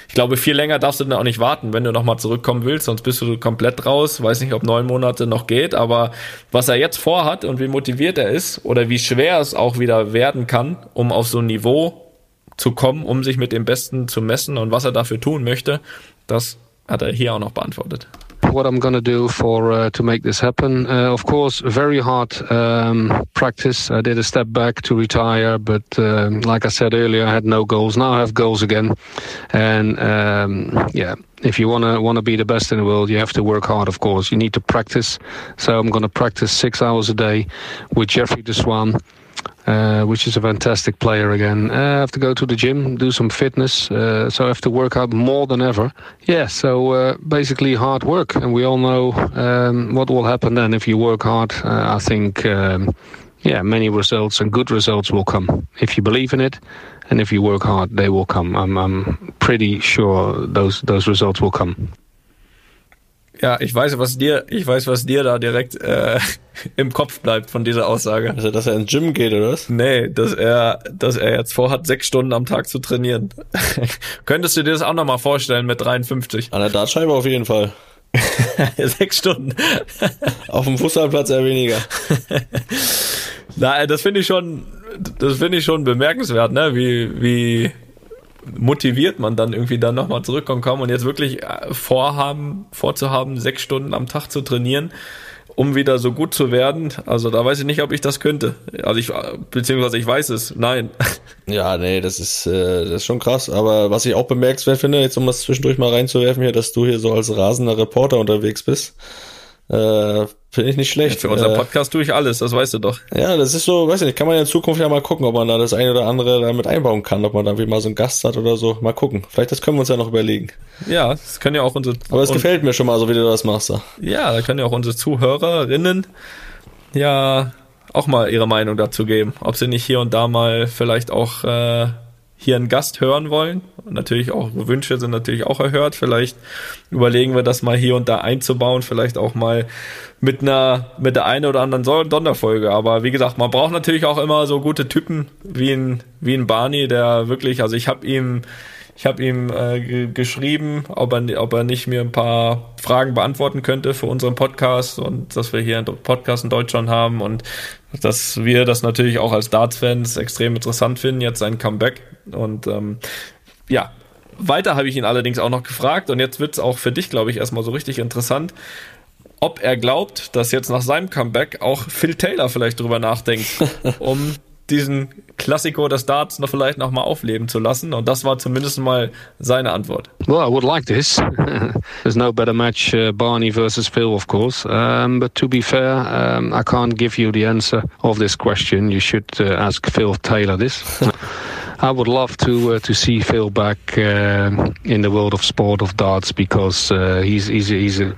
Speaker 4: Ich glaube, viel länger darfst du dann auch nicht warten, wenn du nochmal zurückkommen willst, sonst bist du komplett raus. Weiß nicht, ob neun Monate noch geht, aber was er jetzt vorhat und wie motiviert er ist oder wie schwer es auch wieder werden kann, um auf so ein Niveau zu kommen, um sich mit dem Besten zu messen und was er dafür tun möchte, das hat er hier auch noch beantwortet.
Speaker 2: What I'm going to do for uh, to make this happen. Uh, of course, very hard um, practice. I did a step back to retire, but um, like I said earlier, I had no goals. Now I have goals again, and um, yeah. If you want to be the best in the world, you have to work hard. Of course, you need to practice. So I'm going to practice six hours a day with Jeffrey Deswan uh, which is a fantastic player again. Uh, I have to go to the gym, do some fitness, uh, so I have to work out more than ever. Yeah, so uh, basically hard work, and we all know um, what will happen then if you work hard. Uh, I think, um, yeah, many results and good results will come if you believe in it, and if you work hard, they will come. I'm, I'm pretty sure those those results will come.
Speaker 4: Ja, ich weiß, was dir, ich weiß, was dir da direkt äh, [LAUGHS] im Kopf bleibt von dieser Aussage.
Speaker 3: Also, dass er ins Gym geht, oder was?
Speaker 4: Nee, dass er, dass er jetzt vorhat, sechs Stunden am Tag zu trainieren. [LAUGHS] Könntest du dir das auch nochmal vorstellen mit 53?
Speaker 3: An der Dartscheibe auf jeden Fall. [LAUGHS]
Speaker 4: sechs Stunden.
Speaker 3: auf dem Fußballplatz eher weniger.
Speaker 4: Na, das finde ich schon, das finde ich schon bemerkenswert, ne? Wie, wie, motiviert man dann irgendwie dann nochmal zurückkommen kann und jetzt wirklich äh, vorhaben, vorzuhaben, sechs Stunden am Tag zu trainieren, um wieder so gut zu werden. Also da weiß ich nicht, ob ich das könnte. Also ich, beziehungsweise ich weiß es, nein. [LAUGHS]
Speaker 3: Ja, nee, das ist, äh, das ist schon krass. Aber was ich auch bemerkenswert finde, jetzt um das zwischendurch mal reinzuwerfen hier, dass du hier so als rasender Reporter unterwegs bist. Äh, Finde ich nicht schlecht.
Speaker 4: Ja, für unseren äh, Podcast tue ich alles, das weißt du doch.
Speaker 3: Ja, das ist so, weiß ich nicht, kann man in Zukunft ja mal gucken, ob man da das eine oder andere damit einbauen kann, ob man da wie mal so einen Gast hat oder so. Mal gucken. Vielleicht das können wir uns ja noch überlegen.
Speaker 4: Ja, das können ja auch unsere.
Speaker 3: Aber es gefällt mir schon mal so, wie du das machst. Da.
Speaker 4: Ja, da können ja auch unsere Zuhörerinnen ja auch mal ihre Meinung dazu geben, ob sie nicht hier und da mal vielleicht auch äh, hier einen Gast hören wollen. natürlich auch Wünsche sind natürlich auch erhört. Vielleicht überlegen wir das mal hier und da einzubauen, vielleicht auch mal mit einer mit der einen oder anderen Sonderfolge. Aber wie gesagt, man braucht natürlich auch immer so gute Typen wie ein wie ein Barney, der wirklich, also ich habe ihm ich habe ihm äh, geschrieben, ob er, ob er nicht mir ein paar Fragen beantworten könnte für unseren Podcast und dass wir hier einen Podcast in Deutschland haben und dass wir das natürlich auch als Darts-Fans extrem interessant finden, jetzt sein Comeback. Und ähm, ja, weiter habe ich ihn allerdings auch noch gefragt und jetzt wird es auch für dich, glaube ich, erstmal so richtig interessant, ob er glaubt, dass jetzt nach seinem Comeback auch Phil Taylor vielleicht drüber nachdenkt, [LAUGHS] um diesen Klassiko des Darts noch vielleicht noch mal aufleben zu lassen. Und das war zumindest mal seine Antwort.
Speaker 2: Well, I would like this. [LAUGHS] There's no better match, uh, Barney versus Phil, of course. Um, but to be fair, um, I can't give you the answer of this question. You should uh, ask Phil Taylor this. [LAUGHS] I would love to uh, to see Phil back uh, in the world of sport of darts because uh, he's he's he's a,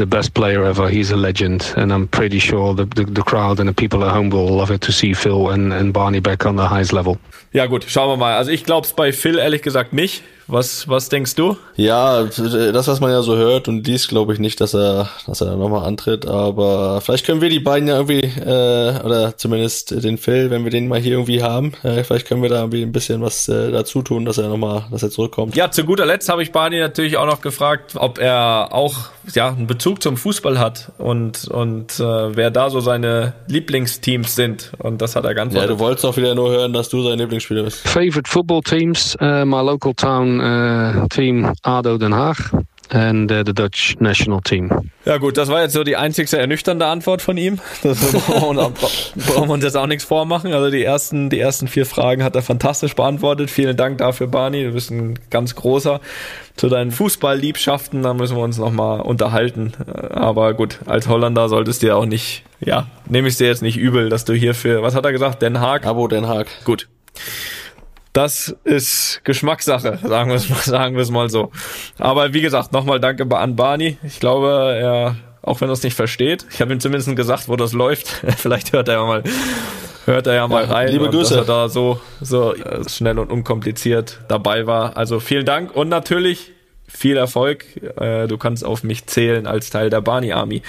Speaker 2: the best player ever. He's a legend, and I'm pretty sure the, the, the crowd and the people at home will love it to see Phil and, and Barney back on the highest level.
Speaker 4: Ja gut, schauen wir mal. Also ich glaube es bei Phil ehrlich gesagt nicht. Was, was denkst du?
Speaker 3: Ja, das, was man ja so hört und dies glaube ich nicht, dass er, dass er da nochmal antritt, aber vielleicht können wir die beiden ja irgendwie, äh, oder zumindest den Phil, wenn wir den mal hier irgendwie haben, äh, vielleicht können wir da irgendwie ein bisschen was äh, dazu tun, dass er nochmal, dass er zurückkommt.
Speaker 4: Ja, zu guter Letzt habe ich Barney natürlich auch noch gefragt, ob er auch ja, einen Bezug zum Fußball hat und, und äh, wer da so seine Lieblingsteams sind. Und das hat er ganz
Speaker 3: Ja, du wolltest auch wieder nur hören, dass du sein Lieblingsspieler bist.
Speaker 2: Favorite football teams, uh, my local town uh, team ADO Den Haag and uh, the Dutch national team.
Speaker 4: Ja gut, das war jetzt so die einzigste ernüchternde Antwort von ihm. [LAUGHS] Das brauchen wir, brauchen wir uns jetzt auch nichts vormachen. Also die ersten, die ersten vier Fragen hat er fantastisch beantwortet. Vielen Dank dafür, Barney. Du bist ein ganz großer. Zu deinen Fußballliebschaften, da müssen wir uns nochmal unterhalten. Aber gut, als Holländer solltest du ja auch nicht, ja, nehme ich dir jetzt nicht übel, dass du hier für, was hat er gesagt, Den Haag?
Speaker 3: Abo Den Haag.
Speaker 4: Gut. Das ist Geschmackssache, sagen wir es mal, [LAUGHS] sagen wir es mal so. Aber wie gesagt, nochmal danke an Barney. Ich glaube, er, auch wenn er es nicht versteht, ich habe ihm zumindest gesagt, wo das läuft. [LAUGHS] Vielleicht hört er ja mal, hört er ja mal
Speaker 3: Ja,
Speaker 4: rein,
Speaker 3: liebe Grüße.
Speaker 4: dass er da so, so äh, schnell und unkompliziert dabei war. Also vielen Dank und natürlich viel Erfolg. Äh, Du kannst auf mich zählen als Teil der Barney Army.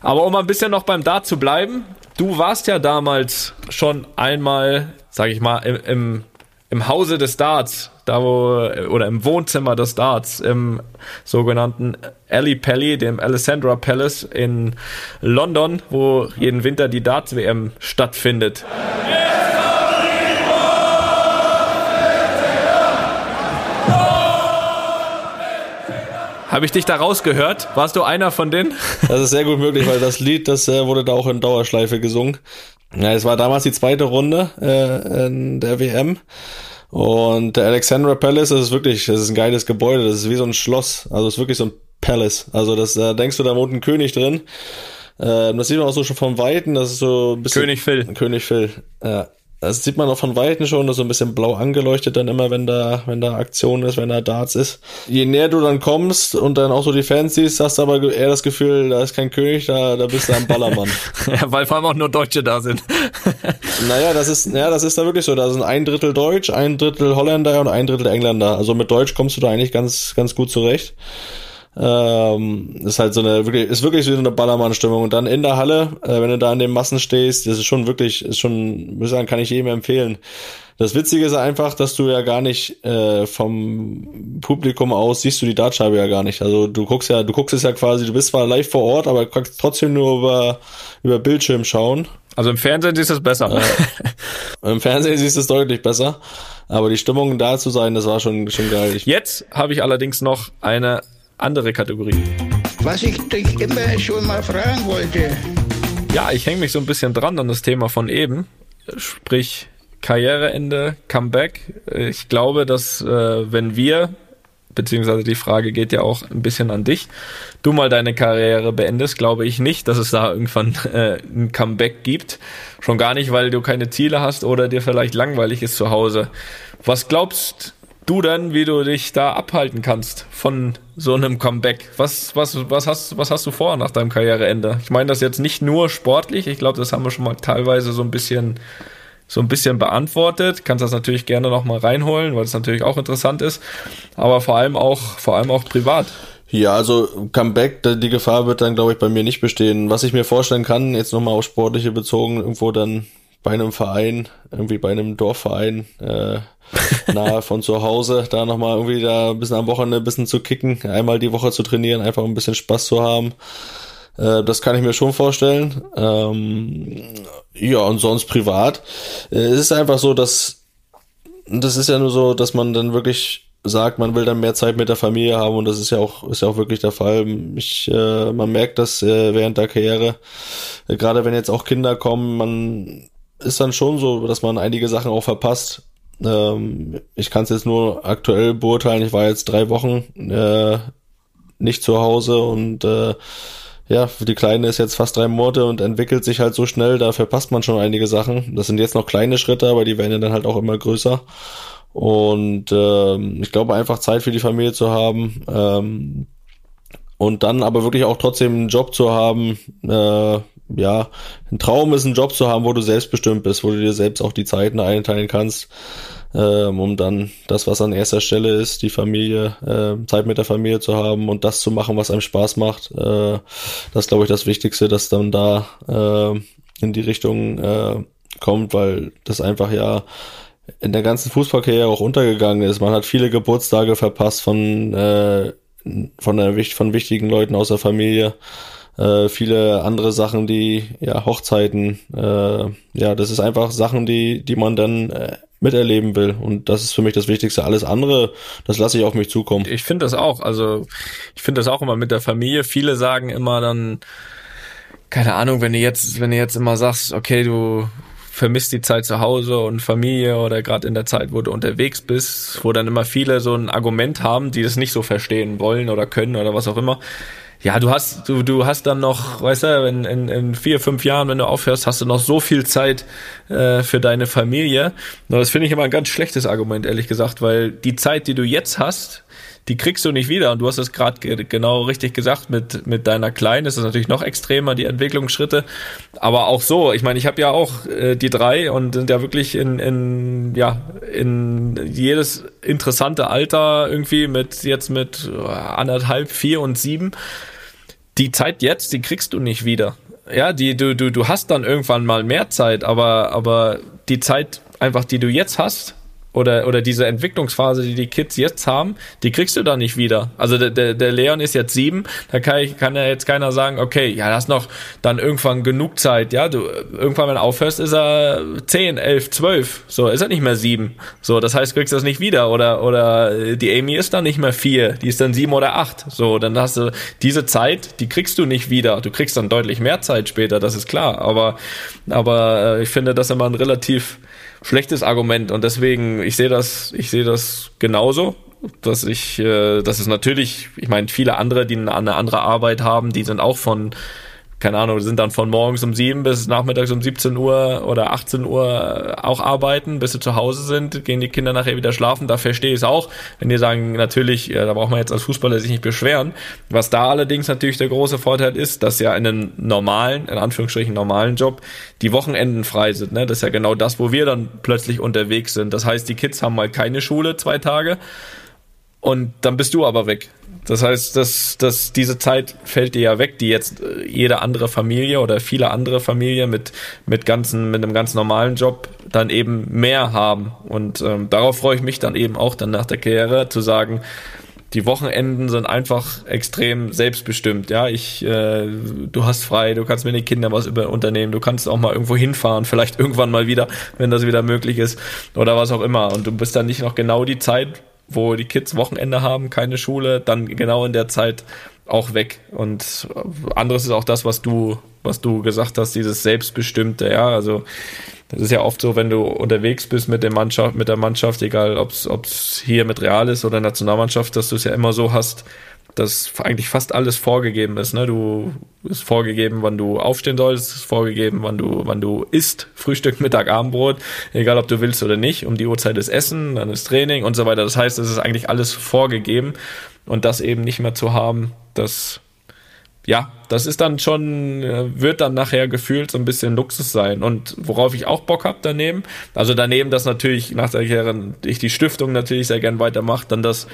Speaker 4: Aber um ein bisschen noch beim Dart zu bleiben, du warst ja damals schon einmal, sag ich mal, im, im, im Hause des Darts, da wo, oder im Wohnzimmer des Darts, im sogenannten Ali Pally, dem Alessandra Palace in London, wo jeden Winter die Darts-WM stattfindet. Habe ich dich da rausgehört? Warst du einer von denen?
Speaker 3: Das ist sehr gut möglich, weil das Lied, das äh, wurde da auch in Dauerschleife gesungen. Ja, es war damals die zweite Runde äh, in der WM. Und der Alexandra Palace, das ist wirklich, das ist ein geiles Gebäude, das ist wie so ein Schloss. Also es ist wirklich so ein Palace. Also das, da denkst du, da wohnt ein König drin. Äh, das sieht man auch so schon vom Weiten, das ist so ein bisschen.
Speaker 4: König Phil.
Speaker 3: König Phil, ja. Das sieht man auch von Weitem schon, das ist so ein bisschen blau angeleuchtet dann immer, wenn da, wenn da Aktion ist, wenn da Darts ist. Je näher du dann kommst und dann auch so die Fans siehst, hast du aber eher das Gefühl, da ist kein König, da, da bist du am Ballermann. [LAUGHS]
Speaker 4: Ja, weil vor allem auch nur Deutsche da sind. [LAUGHS]
Speaker 3: naja, das ist, ja, das ist da wirklich so. Da sind ein Drittel Deutsch, ein Drittel Holländer und ein Drittel Engländer. Also mit Deutsch kommst du da eigentlich ganz, ganz gut zurecht. Ähm, ist halt so eine wirklich, ist wirklich wie so eine Ballermann-Stimmung. Und dann in der Halle, äh, wenn du da in den Massen stehst, das ist schon wirklich, ist schon, muss ich sagen, kann ich jedem empfehlen. Das Witzige ist einfach, dass du ja gar nicht äh, vom Publikum aus siehst du die Dartscheibe ja gar nicht. Also du guckst ja, du guckst es ja quasi, du bist zwar live vor Ort, aber kannst trotzdem nur über über Bildschirm schauen.
Speaker 4: Also im Fernsehen ist es besser. [LAUGHS]
Speaker 3: Im Fernsehen siehst du es deutlich besser, aber die Stimmung da zu sein, das war schon schon geil. Ich,
Speaker 4: Jetzt habe ich allerdings noch eine andere Kategorie.
Speaker 1: Was ich dich immer schon mal fragen wollte.
Speaker 4: Ja, ich hänge mich so ein bisschen dran an das Thema von eben, sprich Karriereende, Comeback. Ich glaube, dass äh, wenn wir, beziehungsweise die Frage geht ja auch ein bisschen an dich, du mal deine Karriere beendest, glaube ich nicht, dass es da irgendwann äh, ein Comeback gibt. Schon gar nicht, weil du keine Ziele hast oder dir vielleicht langweilig ist zu Hause. Was glaubst du denn, wie du dich da abhalten kannst von so einem Comeback? Was, was, was, hast, was hast du vor nach deinem Karriereende? Ich meine das jetzt nicht nur sportlich, ich glaube, das haben wir schon mal teilweise so ein bisschen so ein bisschen beantwortet. Kannst das natürlich gerne noch mal reinholen, weil es natürlich auch interessant ist, aber vor allem auch vor allem auch privat.
Speaker 3: ja, also Comeback, die Gefahr wird dann, glaube ich, bei mir nicht bestehen. Was ich mir vorstellen kann, jetzt nochmal auf Sportliche bezogen, irgendwo dann bei einem Verein, irgendwie bei einem Dorfverein, äh, nahe von zu Hause, da nochmal irgendwie da ein bisschen am Wochenende ein bisschen zu kicken, einmal die Woche zu trainieren, einfach ein bisschen Spaß zu haben. Äh, das kann ich mir schon vorstellen. Ähm, ja, und sonst privat. Äh, es ist einfach so, dass das ist ja nur so, dass man dann wirklich sagt, man will dann mehr Zeit mit der Familie haben und das ist ja auch ist ja auch wirklich der Fall. Ich, äh, man merkt das äh, während der Karriere, äh, gerade wenn jetzt auch Kinder kommen, man ist dann schon so, dass man einige Sachen auch verpasst. Ähm, ich kann es jetzt nur aktuell beurteilen. Ich war jetzt drei Wochen äh, nicht zu Hause und äh, ja, die Kleine ist jetzt fast drei Monate und entwickelt sich halt so schnell, da verpasst man schon einige Sachen. Das sind jetzt noch kleine Schritte, aber die werden ja dann halt auch immer größer. Und ähm, ich glaube einfach Zeit für die Familie zu haben ähm, und dann aber wirklich auch trotzdem einen Job zu haben. Äh, ja, ein Traum ist ein Job zu haben, wo du selbstbestimmt bist, wo du dir selbst auch die Zeiten einteilen kannst ähm, um dann das, was an erster Stelle ist, die Familie, äh, Zeit mit der Familie zu haben und das zu machen, was einem Spaß macht. Äh, das glaube ich, das Wichtigste, dass dann da äh, in die Richtung äh, kommt, weil das einfach ja in der ganzen Fußballkarriere auch untergegangen ist. Man hat viele Geburtstage verpasst von, äh, von, der, von wichtigen Leuten aus der Familie. Äh, viele andere Sachen, die, ja, Hochzeiten, äh, ja, das ist einfach Sachen, die, die man dann äh, miterleben will. Und das ist für mich das Wichtigste. Alles andere, das lasse ich auf mich zukommen.
Speaker 4: Ich finde das auch. Also ich finde das auch immer mit der Familie. Viele sagen immer dann, keine Ahnung, wenn du jetzt, wenn du jetzt immer sagst, okay, du vermisst die Zeit zu Hause und Familie oder gerade in der Zeit, wo du unterwegs bist, wo dann immer viele so ein Argument haben, die das nicht so verstehen wollen oder können oder was auch immer ja, du hast, du, du hast dann noch, weißt du, in, in, in vier, fünf Jahren, wenn du aufhörst, hast du noch so viel Zeit äh, für deine Familie. Und das finde ich immer ein ganz schlechtes Argument, ehrlich gesagt, weil die Zeit, die du jetzt hast, die kriegst du nicht wieder. Und du hast es gerade genau richtig gesagt, mit, mit deiner Kleinen ist es natürlich noch extremer, die Entwicklungsschritte. Aber auch so, ich meine, ich habe ja auch äh, die drei und sind ja wirklich in, in, ja, in jedes interessante Alter irgendwie mit jetzt mit anderthalb, vier und sieben die Zeit jetzt, die kriegst du nicht wieder. Ja, die, du, du, du hast dann irgendwann mal mehr Zeit, aber, aber die Zeit einfach, die du jetzt hast, oder, oder diese Entwicklungsphase, die die Kids jetzt haben, die kriegst du da nicht wieder. Also der, der, der Leon ist jetzt sieben, da kann, ich, kann ja jetzt keiner sagen, okay, ja, das noch dann irgendwann genug Zeit, ja, du, irgendwann, wenn du aufhörst, ist er zehn, elf, zwölf, so, ist er nicht mehr sieben, so, das heißt, du kriegst das nicht wieder, oder, oder die Amy ist dann nicht mehr vier, die ist dann sieben oder acht, so, dann hast du diese Zeit, die kriegst du nicht wieder, du kriegst dann deutlich mehr Zeit später, das ist klar, aber, aber äh, ich finde das immer ein relativ schlechtes Argument. Und deswegen ich sehe das ich sehe das genauso dass ich äh, dass es natürlich ich meine viele andere die eine andere Arbeit haben die sind auch von keine Ahnung, sind dann von morgens um sieben bis nachmittags um 17 Uhr oder 18 Uhr auch arbeiten, bis sie zu Hause sind, gehen die Kinder nachher wieder schlafen. Da verstehe ich es auch. Wenn die sagen, natürlich, da braucht man jetzt als Fußballer sich nicht beschweren. Was da allerdings natürlich der große Vorteil ist, dass ja in einem normalen, in Anführungsstrichen normalen Job, die Wochenenden frei sind. Ne? Das ist ja genau das, wo wir dann plötzlich unterwegs sind. Das heißt, die Kids haben mal keine Schule zwei Tage und dann bist du aber weg. Das heißt, dass, dass diese Zeit fällt dir ja weg, die jetzt äh, jede andere Familie oder viele andere Familien mit, mit, ganzen, mit einem ganz normalen Job dann eben mehr haben. Und ähm, darauf freue ich mich dann eben auch dann nach der Karriere zu sagen, die Wochenenden sind einfach extrem selbstbestimmt. Ja, ich, äh, du hast frei, du kannst mit den Kindern was über unternehmen, du kannst auch mal irgendwo hinfahren, vielleicht irgendwann mal wieder, wenn das wieder möglich ist oder was auch immer. Und du bist dann nicht noch genau die Zeit wo die Kids Wochenende haben, keine Schule, dann genau in der Zeit auch weg. Und anderes ist auch das, was du, was du gesagt hast, dieses Selbstbestimmte, ja, also das ist ja oft so, wenn du unterwegs bist mit der Mannschaft, mit der Mannschaft, egal ob es hier mit Real ist oder Nationalmannschaft, dass du es ja immer so hast, dass eigentlich fast alles vorgegeben ist. Ne? Du ist vorgegeben, wann du aufstehen sollst, ist vorgegeben, wann du, wann du isst, Frühstück, Mittag, Abendbrot, egal ob du willst oder nicht. Um die Uhrzeit ist Essen, dann ist Training und so weiter. Das heißt, es ist eigentlich alles vorgegeben und das eben nicht mehr zu haben, das ja, das ist dann schon, äh, wird dann nachher gefühlt so ein bisschen Luxus sein. Und worauf ich auch Bock hab daneben, also daneben, dass natürlich nach der Karriere ich die Stiftung natürlich sehr gern weitermache, dann das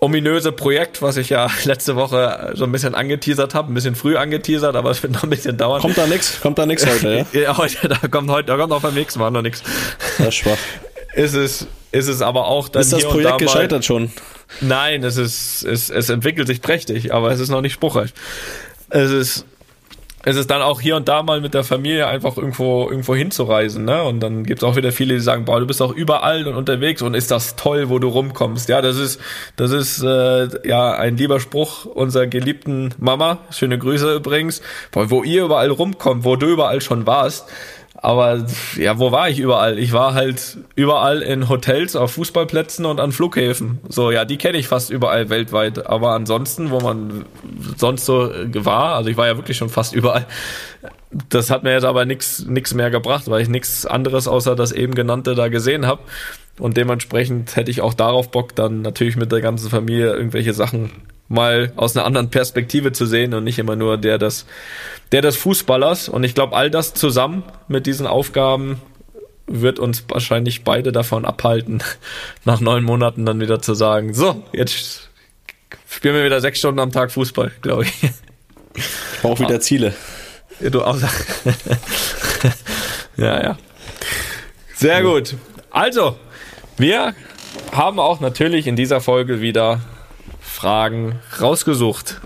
Speaker 4: ominöse Projekt, was ich ja [LAUGHS] letzte Woche so ein bisschen angeteasert habe, ein bisschen früh angeteasert, aber es wird noch ein bisschen dauern.
Speaker 3: Kommt da nix? Kommt da nix [LAUGHS] heute,
Speaker 4: ja? ja, heute, da kommt heute, da kommt auch beim nächsten Mal noch nix.
Speaker 3: Das ist schwach.
Speaker 4: Ist es, ist es aber auch dann
Speaker 3: Ist das Projekt gescheitert schon?
Speaker 4: Nein, es ist, es, es entwickelt sich prächtig, aber es ist noch nicht spruchreif. Es ist, es ist dann auch hier und da mal mit der Familie einfach irgendwo irgendwo hinzureisen, ne? Und dann gibt's auch wieder viele, die sagen, boah, du bist auch überall und unterwegs und ist das toll, wo du rumkommst. Ja, das ist das ist äh, ja ein lieber Spruch unserer geliebten Mama. Schöne Grüße übrigens. Boah, wo ihr überall rumkommt, wo du überall schon warst. Aber ja, wo war ich überall? Ich war halt überall in Hotels, auf Fußballplätzen und an Flughäfen. So, ja, die kenne ich fast überall weltweit. Aber ansonsten, wo man sonst so war, also ich war ja wirklich schon fast überall. Das hat mir jetzt aber nichts mehr gebracht, weil ich nichts anderes außer das eben genannte da gesehen habe. Und dementsprechend hätte ich auch darauf Bock, dann natürlich mit der ganzen Familie irgendwelche Sachen mal aus einer anderen Perspektive zu sehen und nicht immer nur der des, der des Fußballers. Und ich glaube, all das zusammen mit diesen Aufgaben wird uns wahrscheinlich beide davon abhalten, [LAUGHS] nach neun Monaten dann wieder zu sagen, so, jetzt spielen wir wieder sechs Stunden am Tag Fußball, glaube ich.
Speaker 3: Ich brauche wieder Ziele.
Speaker 4: Ja, du auch. [LAUGHS] ja, ja. Sehr gut. Also, wir haben auch natürlich in dieser Folge wieder Fragen rausgesucht.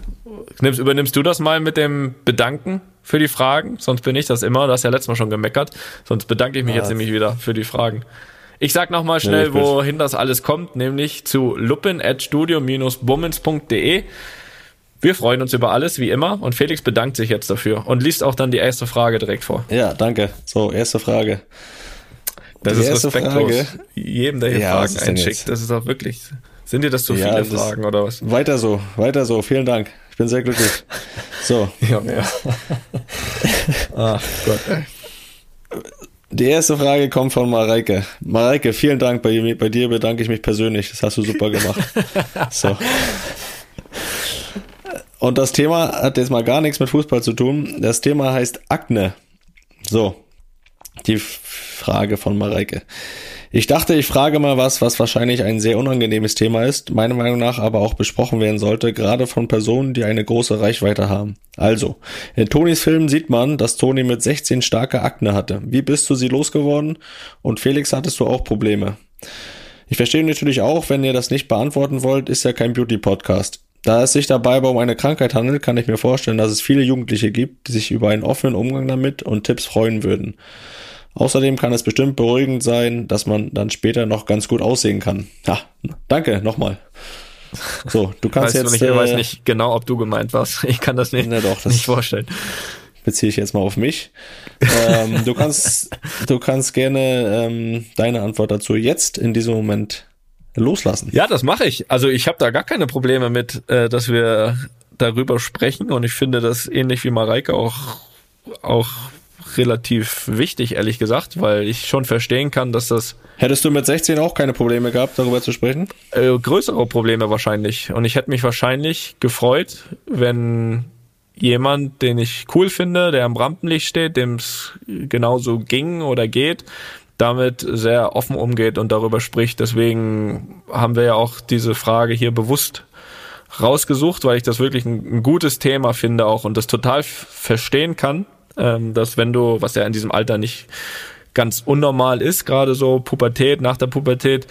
Speaker 4: Nimmst, übernimmst du das mal mit dem Bedanken für die Fragen? Sonst bin ich das immer. Du hast ja letztes Mal schon gemeckert. Sonst bedanke ich mich ja, jetzt nämlich wieder für die Fragen. Ich sag nochmal schnell, nee, wohin das alles kommt, nämlich zu lupin.studio-bummens.de. Wir freuen uns über alles, wie immer. Und Felix bedankt sich jetzt dafür und liest auch dann die erste Frage direkt vor.
Speaker 3: Ja, danke. So, erste Frage.
Speaker 4: Das die ist respektlos. Frage. Jedem, der hier ja, Fragen einschickt. Das ist auch wirklich sind dir das zu ja, viele Fragen oder was?
Speaker 3: Weiter so, weiter so. Vielen Dank. Ich bin sehr glücklich. So. ja, ja. [LAUGHS] Ach Gott. Die erste Frage kommt von Mareike. Mareike, vielen Dank. Bei, bei dir bedanke ich mich persönlich. Das hast du super gemacht. So. Und das Thema hat jetzt mal gar nichts mit Fußball zu tun. Das Thema heißt Akne. So. Die Frage von Mareike. Ich dachte, ich frage mal was, was wahrscheinlich ein sehr unangenehmes Thema ist, meiner Meinung nach aber auch besprochen werden sollte, gerade von Personen, die eine große Reichweite haben. Also, in Tonis Film sieht man, dass Toni mit 16 starke Akne hatte. Wie bist du sie losgeworden? Und Felix, hattest du auch Probleme? Ich verstehe natürlich auch, wenn ihr das nicht beantworten wollt, ist ja kein Beauty-Podcast. Da es sich dabei aber um eine Krankheit handelt, kann ich mir vorstellen, dass es viele Jugendliche gibt, die sich über einen offenen Umgang damit und Tipps freuen würden. Außerdem kann es bestimmt beruhigend sein, dass man dann später noch ganz gut aussehen kann. Ja, danke nochmal.
Speaker 4: So, du kannst weißt jetzt. Du nicht, ich weiß äh, nicht genau, ob du gemeint warst. [LAUGHS] Ich kann das nicht,
Speaker 3: na doch, das
Speaker 4: nicht vorstellen.
Speaker 3: Beziehe ich jetzt mal auf mich. ähm, du kannst, du kannst gerne ähm, deine Antwort dazu jetzt in diesem Moment loslassen.
Speaker 4: Ja, das mache ich. Also ich habe da gar keine Probleme mit, äh, dass wir darüber sprechen und ich finde das ähnlich wie Mareike auch auch relativ wichtig, ehrlich gesagt, weil ich schon verstehen kann, dass das.
Speaker 3: Hättest du mit 16 auch keine Probleme gehabt, darüber zu sprechen?
Speaker 4: Äh, größere Probleme wahrscheinlich. Und ich hätte mich wahrscheinlich gefreut, wenn jemand, den ich cool finde, der am Rampenlicht steht, dem es genauso ging oder geht, damit sehr offen umgeht und darüber spricht. Deswegen haben wir ja auch diese Frage hier bewusst rausgesucht, weil ich das wirklich ein, ein gutes Thema finde auch und das total verstehen kann, ähm, dass wenn du, was ja in diesem Alter nicht ganz unnormal ist, gerade so Pubertät, nach der Pubertät,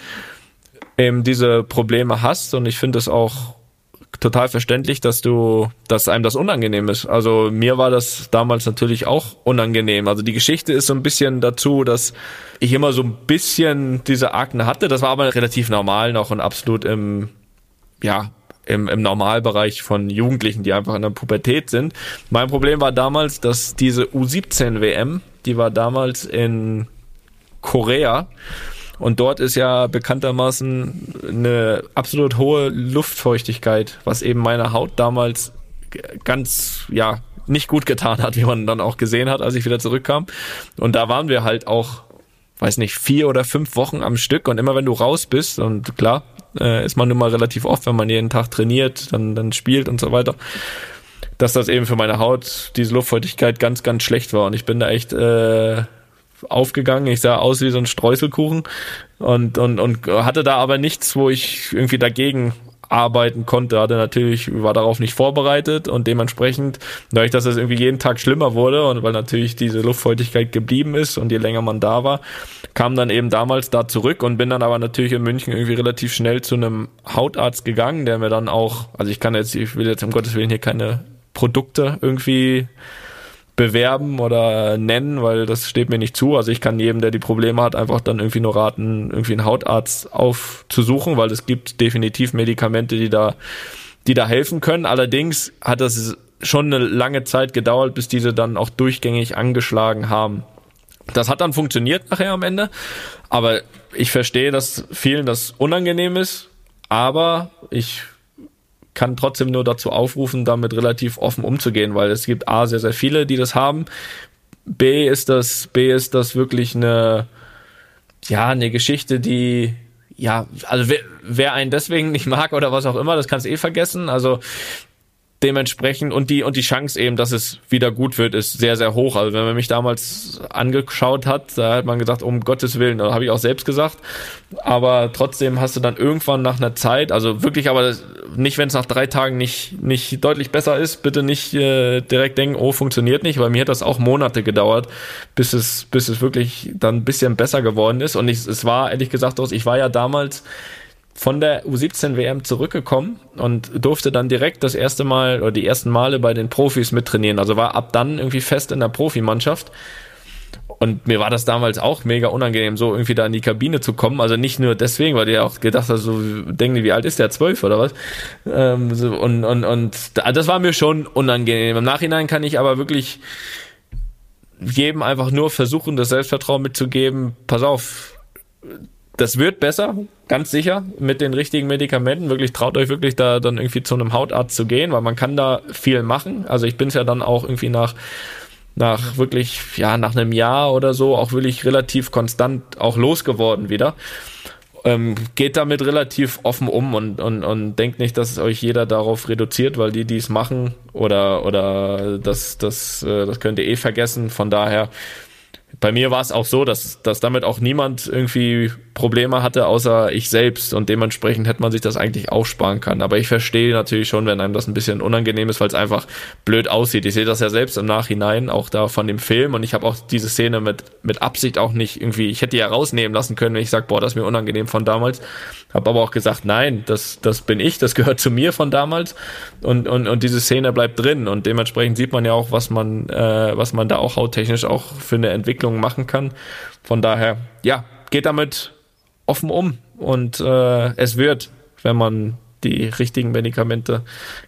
Speaker 4: eben diese Probleme hast und ich finde es auch total verständlich, dass du, dass einem das unangenehm ist. Also mir war das damals natürlich auch unangenehm. Also die Geschichte ist so ein bisschen dazu, dass ich immer so ein bisschen diese Akne hatte. Das war aber relativ normal noch und absolut im, ja, im, im Normalbereich von Jugendlichen, die einfach in der Pubertät sind. Mein Problem war damals, dass diese U17 WM, die war damals in Korea und dort ist ja bekanntermaßen eine absolut hohe Luftfeuchtigkeit, was eben meiner Haut damals ganz, ja, nicht gut getan hat, wie man dann auch gesehen hat, als ich wieder zurückkam. Und da waren wir halt auch, weiß nicht, vier oder fünf Wochen am Stück und immer wenn du raus bist und klar, äh, ist man nun mal relativ oft, wenn man jeden Tag trainiert, dann, dann spielt und so weiter, dass das eben für meine Haut, diese Luftfeuchtigkeit ganz, ganz schlecht war. Und ich bin da echt äh, aufgegangen. Ich sah aus wie so ein Streuselkuchen und, und, und hatte da aber nichts, wo ich irgendwie dagegen arbeiten konnte, hatte natürlich, war darauf nicht vorbereitet und dementsprechend, dadurch, dass es irgendwie jeden Tag schlimmer wurde und weil natürlich diese Luftfeuchtigkeit geblieben ist und je länger man da war, kam dann eben damals da zurück und bin dann aber natürlich in München irgendwie relativ schnell zu einem Hautarzt gegangen, der mir dann auch, also ich kann jetzt, ich will jetzt um Gottes Willen hier keine Produkte irgendwie bewerben oder nennen, weil das steht mir nicht zu. Also ich kann jedem, der die Probleme hat, einfach dann irgendwie nur raten, irgendwie einen Hautarzt aufzusuchen, weil es gibt definitiv Medikamente, die da, die da helfen können. Allerdings hat das schon eine lange Zeit gedauert, bis diese dann auch durchgängig angeschlagen haben. Das hat dann funktioniert nachher am Ende. Aber ich verstehe, dass vielen das unangenehm ist. Aber ich kann trotzdem nur dazu aufrufen, damit relativ offen umzugehen, weil es gibt A, sehr, sehr viele, die das haben. B ist das, B ist das wirklich eine, ja, eine Geschichte, die, ja, also wer, wer einen deswegen nicht mag oder was auch immer, das kannst eh vergessen. Also dementsprechend und die und die Chance eben, dass es wieder gut wird, ist sehr sehr hoch. Also wenn man mich damals angeschaut hat, da hat man gesagt, um Gottes Willen, da habe ich auch selbst gesagt. Aber trotzdem hast du dann irgendwann nach einer Zeit, also wirklich, aber nicht, wenn es nach drei Tagen nicht nicht deutlich besser ist, bitte nicht äh, direkt denken, oh funktioniert nicht, weil mir hat das auch Monate gedauert, bis es bis es wirklich dann ein bisschen besser geworden ist. Und ich, es war ehrlich gesagt, ich war ja damals von der U17 WM zurückgekommen und durfte dann direkt das erste Mal oder die ersten Male bei den Profis mittrainieren. Also war ab dann irgendwie fest in der Profimannschaft. Und mir war das damals auch mega unangenehm, so irgendwie da in die Kabine zu kommen. Also nicht nur deswegen, weil die auch gedacht hast, so denken die, wie alt ist der? Zwölf oder was? Ähm, so, und, und, und das war mir schon unangenehm. Im Nachhinein kann ich aber wirklich jedem einfach nur versuchen, das Selbstvertrauen mitzugeben. Pass auf, das wird besser, ganz sicher, mit den richtigen Medikamenten. Wirklich traut euch wirklich da dann irgendwie zu einem Hautarzt zu gehen, weil man kann da viel machen. Also ich bin es ja dann auch irgendwie nach nach wirklich, ja, nach einem Jahr oder so auch wirklich relativ konstant auch losgeworden wieder. Ähm, geht damit relativ offen um und, und, und denkt nicht, dass euch jeder darauf reduziert, weil die, die es machen oder, oder das, das, äh, das könnt ihr eh vergessen. Von daher bei mir war es auch so, dass, dass damit auch niemand irgendwie Probleme hatte, außer ich selbst. Und dementsprechend hätte man sich das eigentlich auch sparen können. Aber ich verstehe natürlich schon, wenn einem das ein bisschen unangenehm ist, weil es einfach blöd aussieht. Ich sehe das ja selbst im Nachhinein, auch da von dem Film. Und ich habe auch diese Szene mit, mit Absicht auch nicht irgendwie, ich hätte die ja rausnehmen lassen können, wenn ich sage, boah, das ist mir unangenehm von damals. Habe aber auch gesagt, nein, das, das bin ich, das gehört zu mir von damals. Und, und, und diese Szene bleibt drin. Und dementsprechend sieht man ja auch, was man, äh, was man da auch hauttechnisch auch für eine Entwicklung machen kann. Von daher, ja, geht damit offen um und äh, es wird, wenn man die richtigen Medikamente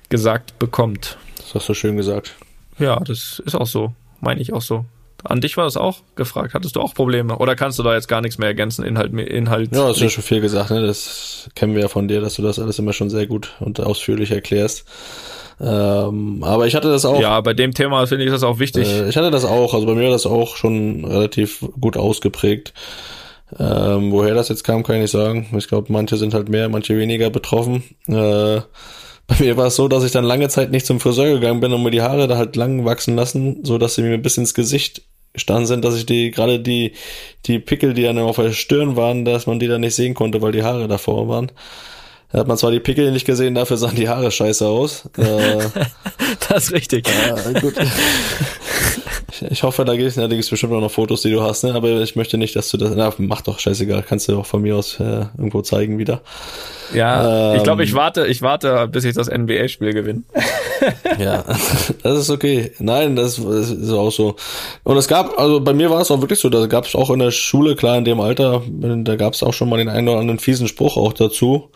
Speaker 4: gesagt bekommt.
Speaker 3: Das hast du schön gesagt.
Speaker 4: Ja, das ist auch so. Meine ich auch so. An dich war das auch gefragt. Hattest du auch Probleme? Oder kannst du da jetzt gar nichts mehr ergänzen? Inhalt, Inhalt.
Speaker 3: Ja, das ist ja schon viel gesagt. Ne? Das kennen wir ja von dir, dass du das alles immer schon sehr gut und ausführlich erklärst. Ähm, aber ich hatte das auch.
Speaker 4: Ja, bei dem Thema finde ich das auch wichtig.
Speaker 3: Äh, ich hatte das auch. Also bei mir war das auch schon relativ gut ausgeprägt. Ähm, woher das jetzt kam, kann ich nicht sagen. Ich glaube, manche sind halt mehr, manche weniger betroffen. Äh, [LAUGHS] bei mir war es so, dass ich dann lange Zeit nicht zum Friseur gegangen bin und mir die Haare da halt lang wachsen lassen, so dass sie mir ein bisschen ins Gesicht gestanden sind, dass ich die, gerade die, die Pickel, die dann auf der Stirn waren, dass man die dann nicht sehen konnte, weil die Haare davor waren. Da hat man zwar die Pickel nicht gesehen, dafür sahen die Haare scheiße aus. Äh, [LAUGHS]
Speaker 4: das ist richtig.
Speaker 3: Ja, gut. Ich hoffe, da gibt es bestimmt auch noch Fotos, die du hast, ne? aber ich möchte nicht, dass du das. Na, mach doch scheißegal, kannst du auch von mir aus äh, irgendwo zeigen wieder.
Speaker 4: Ja, ähm, ich glaube, ich warte, ich warte, bis ich das NBA-Spiel gewinne. [LAUGHS] [LAUGHS]
Speaker 3: ja, das ist okay. Nein, das, das, ist auch so. Und es gab, also bei mir war es auch wirklich so, da gab es auch in der Schule, klar, in dem Alter, da gab es auch schon mal den einen oder anderen fiesen Spruch auch dazu.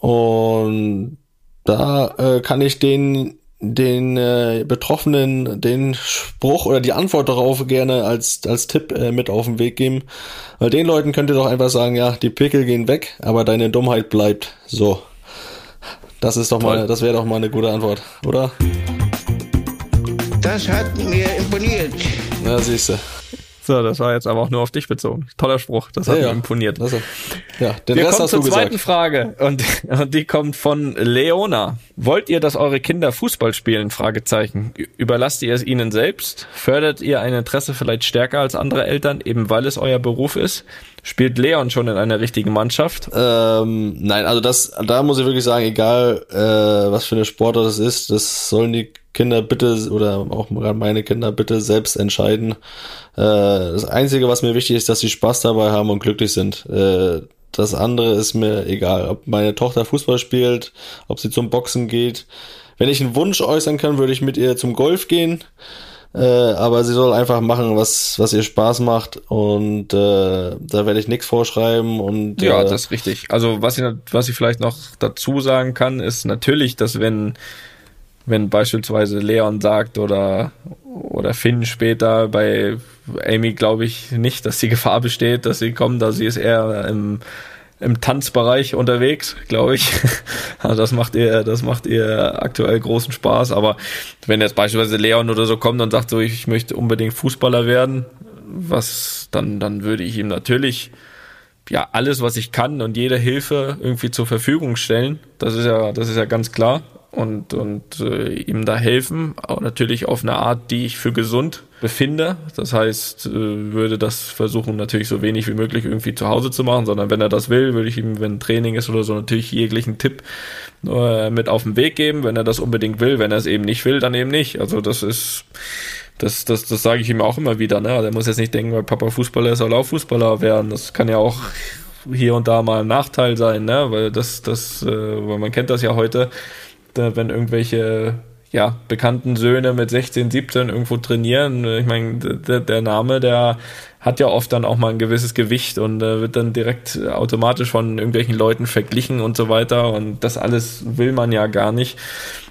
Speaker 3: Und da äh, kann ich den den äh, Betroffenen den Spruch oder die Antwort darauf gerne als, als Tipp äh, mit auf den Weg geben. Weil den Leuten könnt ihr doch einfach sagen, ja, die Pickel gehen weg, aber deine Dummheit bleibt. So. Das ist doch Toll. mal, das wäre doch mal eine gute Antwort, oder?
Speaker 1: Das hat mir imponiert.
Speaker 3: Ja, siehst du.
Speaker 4: So, das war jetzt aber auch nur auf dich bezogen. Toller Spruch, das hat ja, mir imponiert.
Speaker 3: Also, ja,
Speaker 4: den Wir Rest kommen zur zweiten Frage und, und die kommt von Leona. Wollt ihr, dass eure Kinder Fußball spielen? Fragezeichen. Überlasst ihr es ihnen selbst? Fördert ihr ein Interesse vielleicht stärker als andere Eltern, eben weil es euer Beruf ist? Spielt Leon schon in einer richtigen Mannschaft?
Speaker 3: Ähm, nein, also das, da muss ich wirklich sagen, egal äh, was für eine Sportart das ist, das sollen die Kinder bitte oder auch meine Kinder bitte selbst entscheiden. Äh, das Einzige, was mir wichtig ist, dass sie Spaß dabei haben und glücklich sind. Äh, das andere ist mir egal, ob meine Tochter Fußball spielt, ob sie zum Boxen geht. Wenn ich einen Wunsch äußern kann, würde ich mit ihr zum Golf gehen. Äh, aber sie soll einfach machen, was, was ihr Spaß macht und äh, da werde ich nichts vorschreiben und
Speaker 4: ja,
Speaker 3: äh,
Speaker 4: das ist richtig. Also was ich, was ich vielleicht noch dazu sagen kann, ist natürlich, dass wenn wenn beispielsweise Leon sagt oder oder Finn später. Bei Amy glaube ich nicht, dass die [LAUGHS] Gefahr besteht, dass sie kommt. Also sie ist eher im, im Tanzbereich unterwegs, glaube ich. [LAUGHS] Also das macht ihr, das macht ihr aktuell großen Spaß. Aber wenn jetzt beispielsweise Leon oder so kommt und sagt so, ich möchte unbedingt Fußballer werden, was dann, dann würde ich ihm natürlich ja alles, was ich kann und jede Hilfe irgendwie zur Verfügung stellen. Das ist ja, das ist ja ganz klar und, und äh, ihm da helfen, auch natürlich auf eine Art, die ich für gesund befinde. Das heißt, äh, würde das versuchen, natürlich so wenig wie möglich irgendwie zu Hause zu machen, sondern wenn er das will, würde ich ihm, wenn Training ist oder so, natürlich jeglichen Tipp äh, mit auf den Weg geben, wenn er das unbedingt will. Wenn er es eben nicht will, dann eben nicht. Also das ist das, das, das sage ich ihm auch immer wieder. Ne? Der muss jetzt nicht denken, weil Papa Fußballer ist, soll auch Fußballer werden. Das kann ja auch hier und da mal ein Nachteil sein, ne? weil das, das, äh, weil man kennt das ja heute, wenn irgendwelche ja, bekannten Söhne mit 16, 17 irgendwo trainieren. Ich meine, der, der Name, der hat ja oft dann auch mal ein gewisses Gewicht und äh, wird dann direkt automatisch von irgendwelchen Leuten verglichen und so weiter. Und das alles will man ja gar nicht.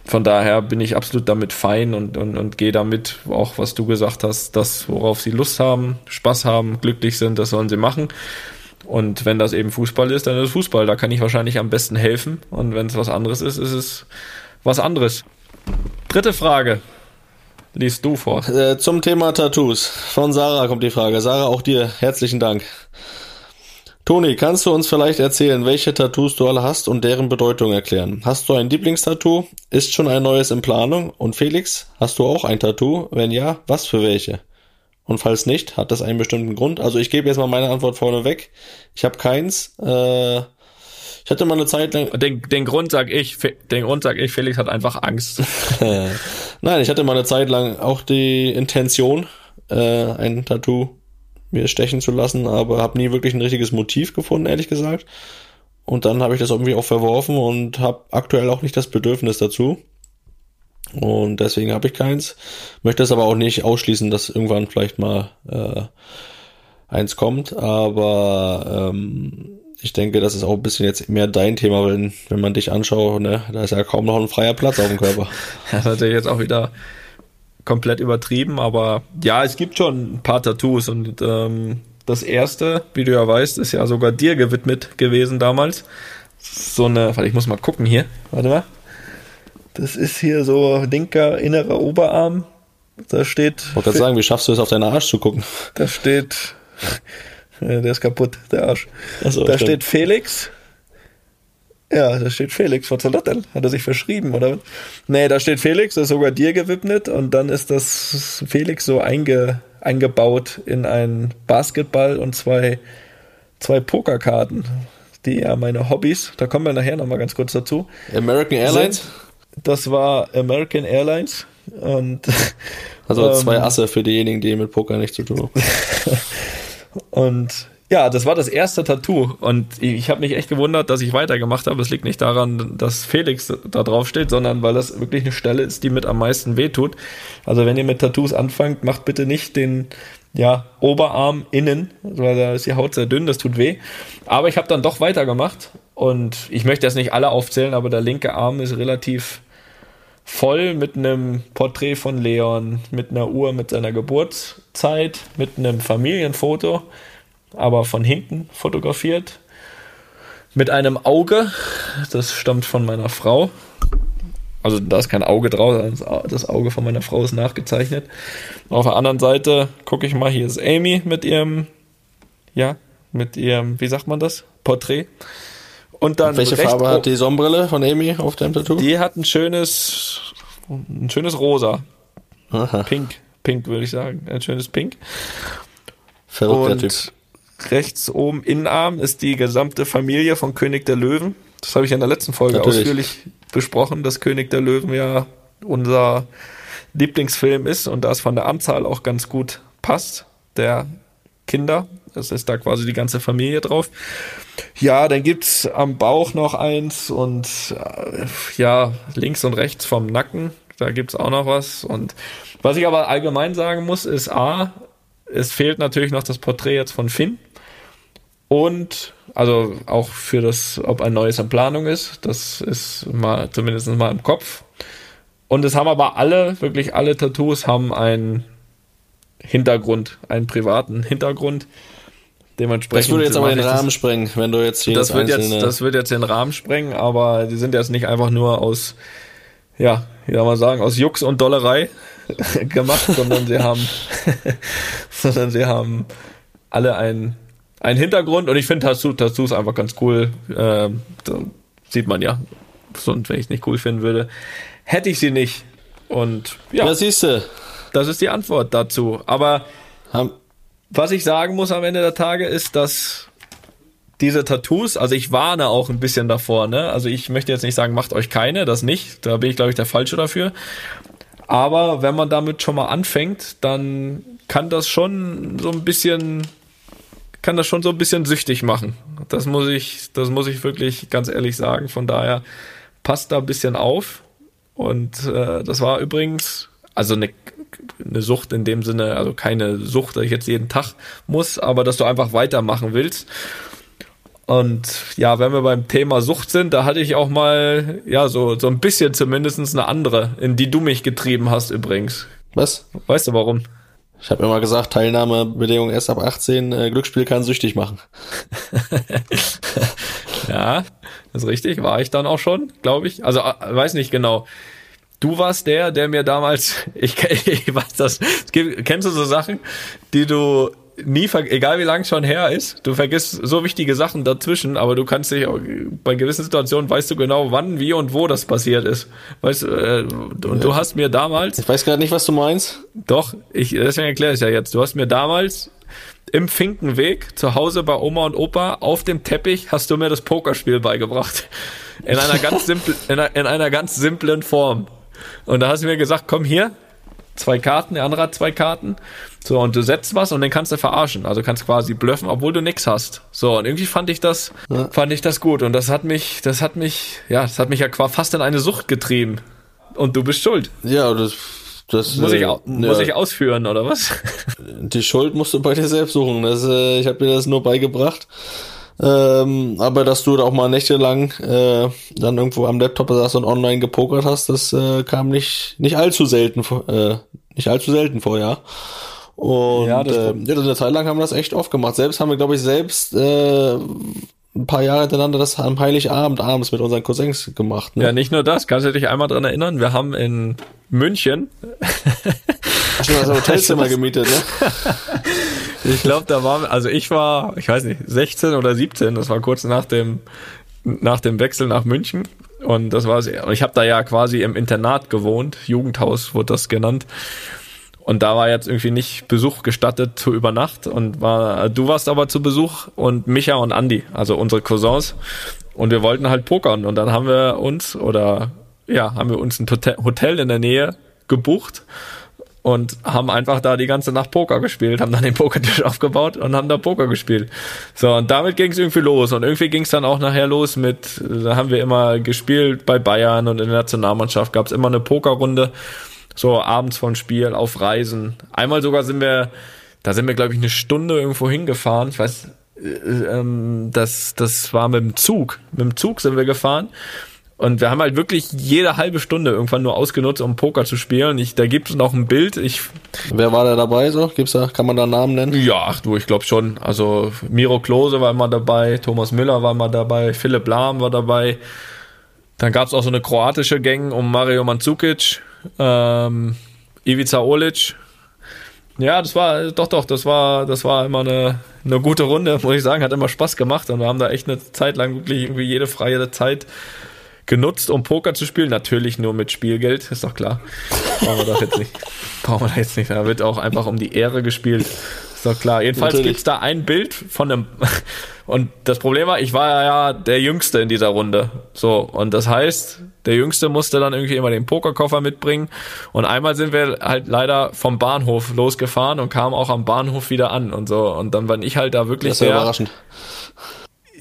Speaker 4: Von daher bin ich absolut damit fein und, und, und gehe damit, auch was du gesagt hast, das, worauf sie Lust haben, Spaß haben, glücklich sind, das sollen sie machen. Und wenn das eben Fußball ist, dann ist es Fußball. Da kann ich wahrscheinlich am besten helfen. Und wenn es was anderes ist, ist es was anderes. Dritte Frage. Liest du vor.
Speaker 3: Äh, zum Thema Tattoos. Von Sarah kommt die Frage. Sarah, auch dir herzlichen Dank. Toni, kannst du uns vielleicht erzählen, welche Tattoos du alle hast und deren Bedeutung erklären? Hast du ein Lieblingstattoo? Ist schon ein neues in Planung? Und Felix, hast du auch ein Tattoo? Wenn ja, was für welche? Und falls nicht, hat das einen bestimmten Grund? Also ich gebe jetzt mal meine Antwort vorne weg. Ich habe keins. Äh, ich hatte mal eine Zeit lang.
Speaker 4: Den, den Grund sag ich, den Grund sag ich, Felix hat einfach Angst. [LAUGHS]
Speaker 3: Nein, ich hatte mal eine Zeit lang auch die Intention, äh, ein Tattoo mir stechen zu lassen, aber habe nie wirklich ein richtiges Motiv gefunden, ehrlich gesagt. Und dann habe ich das irgendwie auch verworfen und habe aktuell auch nicht das Bedürfnis dazu. Und deswegen habe ich keins. Möchte es aber auch nicht ausschließen, dass irgendwann vielleicht mal äh, eins kommt. Aber ähm, ich denke, das ist auch ein bisschen jetzt mehr dein Thema, wenn, wenn man dich anschaut, ne? da ist ja kaum noch ein freier Platz auf dem Körper. [LAUGHS]
Speaker 4: das ist natürlich jetzt auch wieder komplett übertrieben, aber ja, es gibt schon ein paar Tattoos und ähm, das erste, wie du ja weißt, ist ja sogar dir gewidmet gewesen damals. So eine, weil ich muss mal gucken hier, warte mal. Das ist hier so linker innerer Oberarm. Da steht.
Speaker 3: Ich wollte gerade sagen, wie schaffst du es auf deinen Arsch zu gucken?
Speaker 4: Da steht. [LAUGHS] der ist kaputt, der Arsch. So, da stimmt. steht Felix. Ja, da steht Felix von Zalottel. Hat er sich verschrieben, oder? Nee, da steht Felix, das ist sogar dir gewidmet und dann ist das Felix so einge, eingebaut in einen Basketball und zwei, zwei Pokerkarten, die ja meine Hobbys, da kommen wir nachher nochmal ganz kurz dazu.
Speaker 3: American Airlines?
Speaker 4: Sind. Das war American Airlines und [LAUGHS]
Speaker 3: also zwei ähm, Asse für diejenigen, die mit Poker nicht zu tun haben. [LAUGHS]
Speaker 4: und ja, das war das erste Tattoo und ich habe mich echt gewundert, dass ich weitergemacht habe. Es liegt nicht daran, dass Felix da drauf steht, sondern weil das wirklich eine Stelle ist, die mit am meisten wehtut. Also wenn ihr mit Tattoos anfangt, macht bitte nicht den ja, Oberarm innen, weil da ist die Haut sehr dünn, das tut weh. Aber ich habe dann doch weitergemacht und ich möchte jetzt nicht alle aufzählen, aber der linke Arm ist relativ voll mit einem Porträt von Leon, mit einer Uhr mit seiner Geburtszeit, mit einem Familienfoto aber von hinten fotografiert. Mit einem Auge, das stammt von meiner Frau. Also da ist kein Auge drauf, das Auge von meiner Frau ist nachgezeichnet. Auf der anderen Seite gucke ich mal, hier ist Amy mit ihrem, ja, mit ihrem, wie sagt man das? Porträt.
Speaker 3: Und dann. Und welche Farbe hat die Sonnenbrille von Amy auf dem Tattoo?
Speaker 4: Die hat ein schönes, ein schönes Rosa. Aha. Pink, Pink würde ich sagen. Ein schönes Pink. Verrückter Typ rechts oben Innenarm ist die gesamte Familie von König der Löwen. Das habe ich in der letzten Folge Natürlich. ausführlich besprochen, dass König der Löwen ja unser Lieblingsfilm ist und das von der Anzahl auch ganz gut passt, der Kinder. Das ist da quasi die ganze Familie drauf. Ja, dann gibt's am Bauch noch eins und äh, ja, links und rechts vom Nacken, da gibt's auch noch was. Und was ich aber allgemein sagen muss, ist A, es fehlt natürlich noch das Porträt jetzt von Finn. Und also auch für das, ob ein neues in Planung ist, das ist mal zumindest mal im Kopf. Und es haben aber alle, wirklich alle Tattoos haben ein Hintergrund, einen privaten Hintergrund. Dementsprechend.
Speaker 3: Das würde jetzt aber den Rahmen
Speaker 4: das,
Speaker 3: sprengen, wenn du jetzt jedes
Speaker 4: das wird jetzt, das wird jetzt den Rahmen sprengen, aber die sind jetzt nicht einfach nur aus, ja, wie soll man sagen, aus Jux und Dollerei [LAUGHS] gemacht, sondern sie haben, [LAUGHS] sondern sie haben alle einen, einen Hintergrund und ich finde Tattoo, Tattoos einfach ganz cool. Ähm, sieht man ja. Sonst, wenn ich es nicht cool finden würde, hätte ich sie nicht. Und ja,
Speaker 3: Ja, siehst du.
Speaker 4: das ist die Antwort dazu. Aber
Speaker 3: Haben,
Speaker 4: was ich sagen muss am Ende der Tage ist, dass diese Tattoos, also ich warne auch ein bisschen davor, ne? Also ich möchte jetzt nicht sagen, macht euch keine, das nicht. Da bin ich, glaube ich, der Falsche dafür. Aber wenn man damit schon mal anfängt, dann kann das schon so ein bisschen, kann das schon so ein bisschen süchtig machen. Das muss ich, das muss ich wirklich ganz ehrlich sagen. Von daher passt da ein bisschen auf. Und äh, das war übrigens, also eine, eine Sucht in dem Sinne, also keine Sucht, dass ich jetzt jeden Tag muss, aber dass du einfach weitermachen willst. Und ja, wenn wir beim Thema Sucht sind, da hatte ich auch mal, ja, so, so ein bisschen zumindestens eine andere, in die du mich getrieben hast übrigens.
Speaker 3: was?
Speaker 4: Weißt du warum?
Speaker 3: Ich habe immer gesagt, Teilnahmebedingung erst ab 18, äh, Glücksspiel kann süchtig machen. [LAUGHS]
Speaker 4: Ja, das ist richtig, war ich dann auch schon, glaube ich. Also, äh, weiß nicht genau. Du warst der, der mir damals, [LAUGHS] ich, ich weiß das, kennst du so Sachen, die du nie, egal wie lang schon her ist, du vergisst so wichtige Sachen dazwischen, aber du kannst dich, auch- bei gewissen Situationen weißt du genau, wann, wie und wo das passiert ist. Weißt du, äh, und du hast mir damals,
Speaker 3: Ich weiß gerade nicht, was du meinst.
Speaker 4: doch, ich, deswegen erkläre ich ja jetzt. Du hast mir damals im Finkenweg zu Hause bei Oma und Opa auf dem Teppich hast du mir das Pokerspiel beigebracht. In einer [LAUGHS] ganz simpel, in in einer ganz simplen Form. Und da hast du mir gesagt, komm hier, zwei Karten, der andere hat zwei Karten. So, und du setzt was und den kannst du verarschen. Also kannst quasi bluffen, obwohl du nix hast. So, und irgendwie fand ich das, fand ich das gut. Und das hat mich, das hat mich, ja, das hat mich ja fast in eine Sucht getrieben. Und du bist schuld.
Speaker 3: Ja, das, das
Speaker 4: Muss,
Speaker 3: äh,
Speaker 4: ich, au- muss
Speaker 3: ja,
Speaker 4: ich ausführen, oder was?
Speaker 3: die Schuld musst du bei dir selbst suchen. Das, äh, ich habe dir das nur beigebracht. Ähm, aber dass du da auch mal nächtelang äh, dann irgendwo am Laptop saß und online gepokert hast, das äh, kam nicht nicht allzu selten äh, nicht allzu selten vor, ja. Und
Speaker 4: Ja, das
Speaker 3: äh, ja, eine Zeit lang haben wir das echt oft gemacht. Selbst haben wir, glaube ich, selbst äh, ein paar Jahre hintereinander das am Heiligabend abends mit unseren Cousins gemacht. Ne?
Speaker 4: Ja, nicht nur das. Kannst du dich einmal dran erinnern? Wir haben in München,
Speaker 3: Ach, hast du [LAUGHS] Hotelzimmer gemietet, ne? [LAUGHS]
Speaker 4: ich glaube, da waren, also ich war, ich weiß nicht, 16 oder 17. Das war kurz nach dem nach dem Wechsel nach München. Und das war ich habe da ja quasi im Internat gewohnt, Jugendhaus wurde das genannt. Und da war jetzt irgendwie nicht Besuch gestattet zu über Nacht und war, du warst aber zu Besuch und Micha und Andi, also unsere Cousins. Und wir wollten halt pokern und dann haben wir uns oder ja, haben wir uns ein Hotel in der Nähe gebucht und haben einfach da die ganze Nacht Poker gespielt, haben dann den Pokertisch [LAUGHS] aufgebaut und haben da Poker gespielt. So, und damit ging es irgendwie los. Und irgendwie ging es dann auch nachher los mit, da haben wir immer gespielt bei Bayern und in der Nationalmannschaft gab es immer eine Pokerrunde. So abends vom Spiel auf Reisen. Einmal sogar sind wir, da sind wir, glaube ich, eine Stunde irgendwo hingefahren. Ich weiß, äh, ähm, das, das war mit dem Zug. Mit dem Zug sind wir gefahren. Und wir haben halt wirklich jede halbe Stunde irgendwann nur ausgenutzt, um Poker zu spielen. Ich, da gibt es noch ein Bild. Ich,
Speaker 3: Wer war da dabei so? Gibt's da, kann man da Namen nennen?
Speaker 4: ja, ach du, ich glaube schon. Also Miro Klose war immer dabei, Thomas Müller war mal dabei, Philipp Lahm war dabei. Dann gab es auch so eine kroatische Gang um Mario Mandzukic, ähm, Ivica Olic. Ja, das war, doch, doch, das war, das war immer eine, eine gute Runde, muss ich sagen, hat immer Spaß gemacht und wir haben da echt eine Zeit lang wirklich irgendwie jede freie Zeit genutzt, um Poker zu spielen. Natürlich nur mit Spielgeld, ist doch klar. Brauchen wir doch jetzt nicht. Brauchen wir da jetzt nicht. Da wird auch einfach um die Ehre gespielt. Ist doch klar. Jedenfalls
Speaker 3: Natürlich.
Speaker 4: gibt's da ein Bild von einem. Und das Problem war, ich war ja der Jüngste in dieser Runde. So, und das heißt, der Jüngste musste dann irgendwie immer den Pokerkoffer mitbringen. Und einmal sind wir halt leider vom Bahnhof losgefahren und kamen auch am Bahnhof wieder an und so. Und dann war ich halt da wirklich
Speaker 3: Das
Speaker 4: sehr.
Speaker 3: überraschend.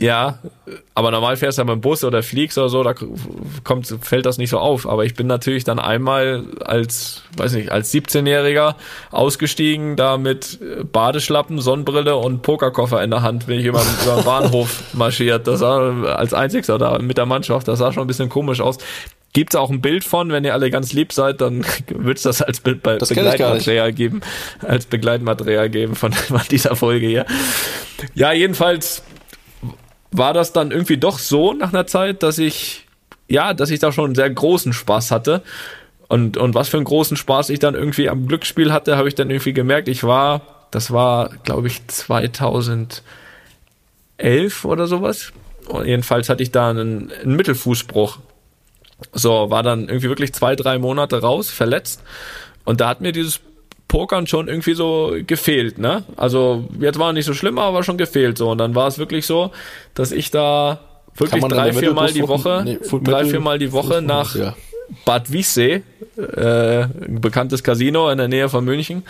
Speaker 4: Ja, aber normal fährst du ja mit dem Bus oder fliegst oder so, da kommt, fällt das nicht so auf. Aber ich bin natürlich dann einmal als, weiß nicht, als 17-Jähriger ausgestiegen, da mit Badeschlappen, Sonnenbrille und Pokerkoffer in der Hand, bin ich über, über den Bahnhof [LAUGHS] marschiert. Das sah als einzigster da mit der Mannschaft, das sah schon ein bisschen komisch aus. Gibt's auch ein Bild von, wenn ihr alle ganz lieb seid, dann [LAUGHS] wird's das als Be Be das Begleitmaterial geben, als Begleitmaterial geben von, [LAUGHS] von dieser Folge hier. Ja, jedenfalls war das dann irgendwie doch so nach einer Zeit, dass ich ja, dass ich da schon sehr großen Spaß hatte. Und, und was für einen großen Spaß ich dann irgendwie am Glücksspiel hatte, habe ich dann irgendwie gemerkt. Ich war, das war, glaube ich, 2011 oder sowas. Und jedenfalls hatte ich da einen, einen Mittelfußbruch. So, war dann irgendwie wirklich zwei, drei Monate raus, verletzt. Und da hat mir dieses Pokern schon irgendwie so gefehlt, ne? Also jetzt war nicht so schlimm, aber schon gefehlt so. Und dann war es wirklich so, dass ich da wirklich drei, vier Mal die Woche, nee, drei, vier Mal die Woche nach ja. Bad Wiessee, äh, ein bekanntes Casino in der Nähe von München,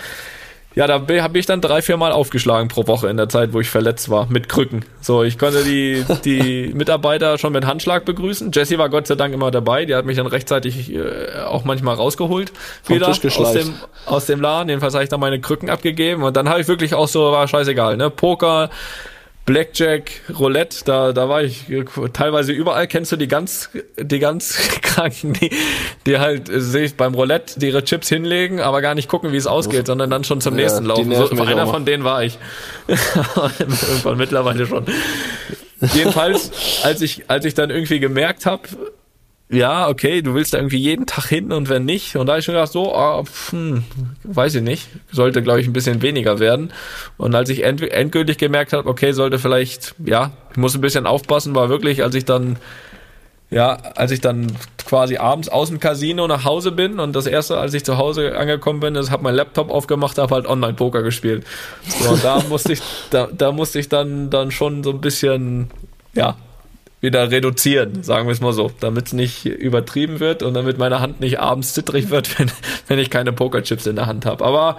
Speaker 4: ja, da habe ich dann drei, vier Mal aufgeschlagen pro Woche in der Zeit, wo ich verletzt war, mit Krücken. So, ich konnte die, [LAUGHS] die Mitarbeiter schon mit Handschlag begrüßen. Jessie war Gott sei Dank immer dabei, die hat mich dann rechtzeitig äh, auch manchmal rausgeholt. wieder aus dem, aus dem Laden. Jedenfalls habe ich dann meine Krücken abgegeben und dann habe ich wirklich auch so, war scheißegal, ne? Poker, Blackjack, Roulette, da, da war ich teilweise überall. Kennst du die ganz, die ganz [LAUGHS] Kranken, die, die halt, äh, sehe ich beim Roulette, die ihre Chips hinlegen, aber gar nicht gucken, wie es ausgeht, sondern dann schon zum ja, nächsten laufen. So, so einer von denen war ich. [LAUGHS] Irgendwann mittlerweile schon. Jedenfalls, als ich, als ich dann irgendwie gemerkt habe, ja, okay, du willst da irgendwie jeden Tag hin und wenn nicht. Und da habe ich schon gedacht, so, oh, hm, weiß ich nicht, sollte, glaube ich, ein bisschen weniger werden. Und als ich end endgültig gemerkt habe, okay, sollte vielleicht, ja, ich muss ein bisschen aufpassen, war wirklich, als ich dann, ja, als ich dann quasi abends aus dem Casino nach Hause bin und das erste, als ich zu Hause angekommen bin, ist, habe mein Laptop aufgemacht, habe halt Online-Poker gespielt. So, und da [LAUGHS] musste ich, da, da musste ich dann, dann schon so ein bisschen, ja, wieder reduzieren, sagen wir es mal so, damit es nicht übertrieben wird und damit meine Hand nicht abends zittrig wird, [LAUGHS] wenn, wenn ich keine Pokerchips in der Hand habe. Aber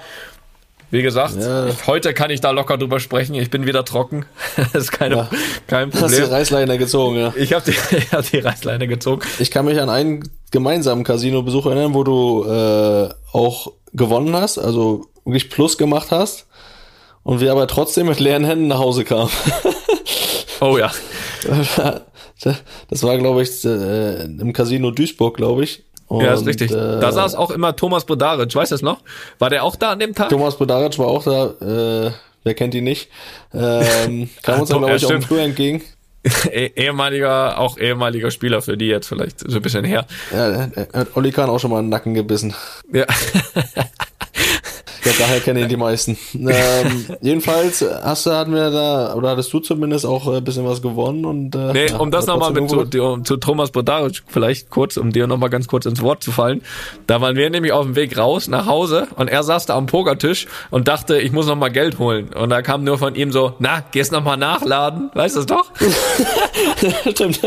Speaker 4: wie gesagt, ja. heute kann ich da locker drüber sprechen. Ich bin wieder trocken. [LAUGHS] das ist keine, ja. kein Problem.
Speaker 3: Du hast die Reißleine gezogen, ja.
Speaker 4: Ich habe die, [LAUGHS] ich hab die Reißleine gezogen.
Speaker 3: Ich kann mich an einen gemeinsamen Casino-Besuch erinnern, wo du äh, auch gewonnen hast, also wirklich Plus gemacht hast und wir aber trotzdem mit leeren Händen nach Hause kamen.
Speaker 4: oh ja.
Speaker 3: Das war, glaube ich, äh, im Casino Duisburg, glaube ich.
Speaker 4: Und, ja, ist richtig. Äh, da saß auch immer Thomas Bodaric, weißt du das noch? War der auch da an dem Tag?
Speaker 3: Thomas Bodaric war auch da, äh, wer kennt ihn nicht? Ähm, [LAUGHS] kam uns dann, glaube ich, auch im Flur entgegen. [LAUGHS]
Speaker 4: Eh, ehemaliger, auch ehemaliger Spieler für die jetzt vielleicht so ein bisschen her.
Speaker 3: Ja, hat Olli Kahn auch schon mal einen Nacken gebissen.
Speaker 4: Ja. [LAUGHS]
Speaker 3: Ja, daher kennen ihn die meisten. [LAUGHS] ähm, jedenfalls hast du, hatten wir da, oder hattest du zumindest auch ein bisschen was gewonnen und
Speaker 4: äh, Nee, um das nochmal mit zu, zu Thomas Bodaric vielleicht kurz, um dir nochmal ganz kurz ins Wort zu fallen. Da waren wir nämlich auf dem Weg raus nach Hause und er saß da am Pokertisch und dachte, ich muss nochmal Geld holen. Und da kam nur von ihm so, na, gehst nochmal nachladen, weißt du das doch? [LAUGHS] Stimmt.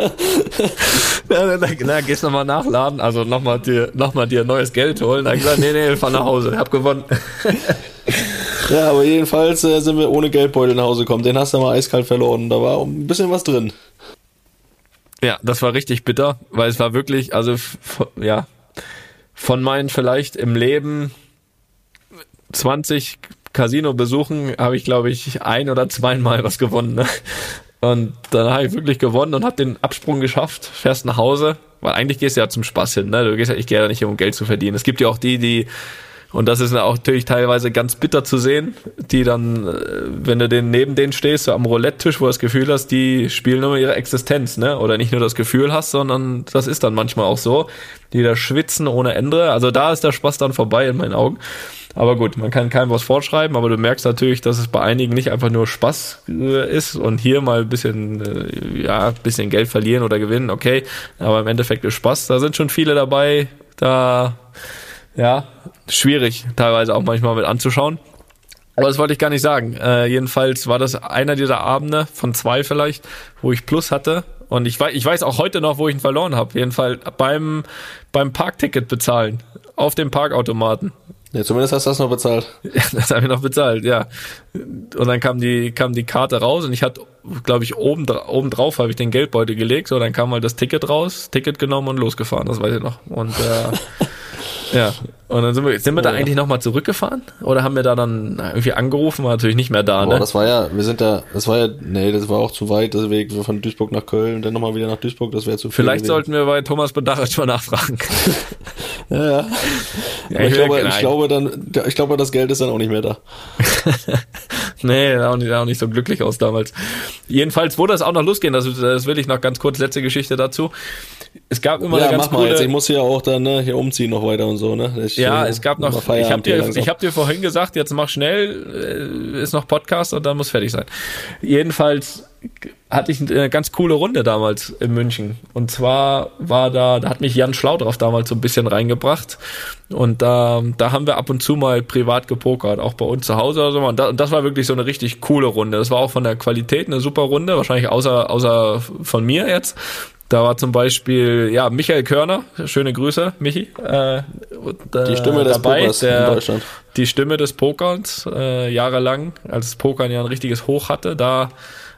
Speaker 4: na, na, na, gehst nochmal nachladen, also nochmal dir, noch mal dir neues Geld holen. Da hab ich gesagt, nee, nee, fahr nach Hause, ich hab gewonnen. [LAUGHS]
Speaker 3: ja, aber jedenfalls äh, sind wir ohne Geldbeutel nach Hause gekommen. Den hast du mal eiskalt verloren. Da war ein bisschen was drin.
Speaker 4: Ja, das war richtig bitter, weil es war wirklich, also ja, von meinen vielleicht im Leben 20 Casino-Besuchen habe ich, glaube ich, ein oder zweimal was gewonnen. Ne? Und dann habe ich wirklich gewonnen und habe den Absprung geschafft, fährst nach Hause, weil eigentlich gehst du ja zum Spaß hin, ne? Du gehst ja, ich gehe ja nicht um Geld zu verdienen. Es gibt ja auch die, die und das ist natürlich teilweise ganz bitter zu sehen, die dann, äh, wenn du den neben denen stehst, so am Roulette-Tisch, wo du das Gefühl hast, die spielen nur ihre Existenz, ne? Oder nicht nur das Gefühl hast, sondern das ist dann manchmal auch so, die da schwitzen ohne Ende. Also da ist der Spaß dann vorbei in meinen Augen. Aber gut, man kann keinem was vorschreiben, aber du merkst natürlich, dass es bei einigen nicht einfach nur Spaß äh, ist und hier mal ein bisschen, äh, ja, bisschen Geld verlieren oder gewinnen, okay. Aber im Endeffekt ist Spaß. Da sind schon viele dabei, da ja, schwierig teilweise auch manchmal mit anzuschauen. Aber das wollte ich gar nicht sagen. Äh, jedenfalls war das einer dieser Abende von zwei vielleicht, wo ich Plus hatte. Und ich weiß, ich weiß auch heute noch, wo ich ihn verloren habe. Jedenfalls beim, beim Parkticket bezahlen. Auf dem Parkautomaten.
Speaker 3: Ja, zumindest hast du das noch bezahlt. [LAUGHS]
Speaker 4: Ja, das habe ich noch bezahlt, ja. Und dann kam die, kam die Karte raus und ich hatte, glaube ich, oben, oben drauf habe ich den Geldbeutel gelegt. So, dann kam halt das Ticket raus, Ticket genommen und losgefahren, das weiß ich noch. Und äh, [LAUGHS] Ja. Und dann sind wir, sind wir da eigentlich nochmal zurückgefahren? Oder haben wir da dann irgendwie angerufen? War natürlich nicht mehr da,
Speaker 3: Boah,
Speaker 4: ne?
Speaker 3: das war ja, wir sind da, das war ja, nee, das war auch zu weit, der Weg von Duisburg nach Köln, dann nochmal wieder nach Duisburg, das wäre zu viel.
Speaker 4: Vielleicht
Speaker 3: gewesen.
Speaker 4: sollten wir bei Thomas Bedachert mal nachfragen. [LAUGHS] [LAUGHS]
Speaker 3: Ja, ja.
Speaker 4: Ja,
Speaker 3: ich, glaube, ich glaube dann, ich glaube, das Geld ist dann auch nicht mehr da. [LAUGHS]
Speaker 4: Nee, sah auch nicht, sah auch nicht so glücklich aus damals. Jedenfalls wurde es auch noch losgehen, das, das will ich noch ganz kurz, letzte Geschichte dazu. Es gab immer
Speaker 3: ja,
Speaker 4: eine ganz
Speaker 3: mach mal jetzt. Ich
Speaker 4: coole...
Speaker 3: muss hier auch dann ne, hier umziehen noch weiter und so, ne? Ich,
Speaker 4: Ja, es gab noch, ich habe dir, ich hab dir vorhin gesagt, jetzt mach schnell, äh, ist noch Podcast und dann muss fertig sein. Jedenfalls hatte ich eine ganz coole Runde damals in München. Und zwar war da, da hat mich Jan Schlaudraff damals so ein bisschen reingebracht. Und da, da haben wir ab und zu mal privat gepokert, auch bei uns zu Hause oder so. Und, da, und das war wirklich so eine richtig coole Runde. Das war auch von der Qualität eine super Runde, wahrscheinlich außer, außer von mir jetzt. Da war zum Beispiel, ja, Michael Körner, schöne Grüße, Michi. Äh,
Speaker 3: Die Stimme des
Speaker 4: dabei,
Speaker 3: Pokers in
Speaker 4: der,
Speaker 3: Deutschland.
Speaker 4: Die Stimme des Pokerns, äh, jahrelang, als Pokern ja ein richtiges Hoch hatte, da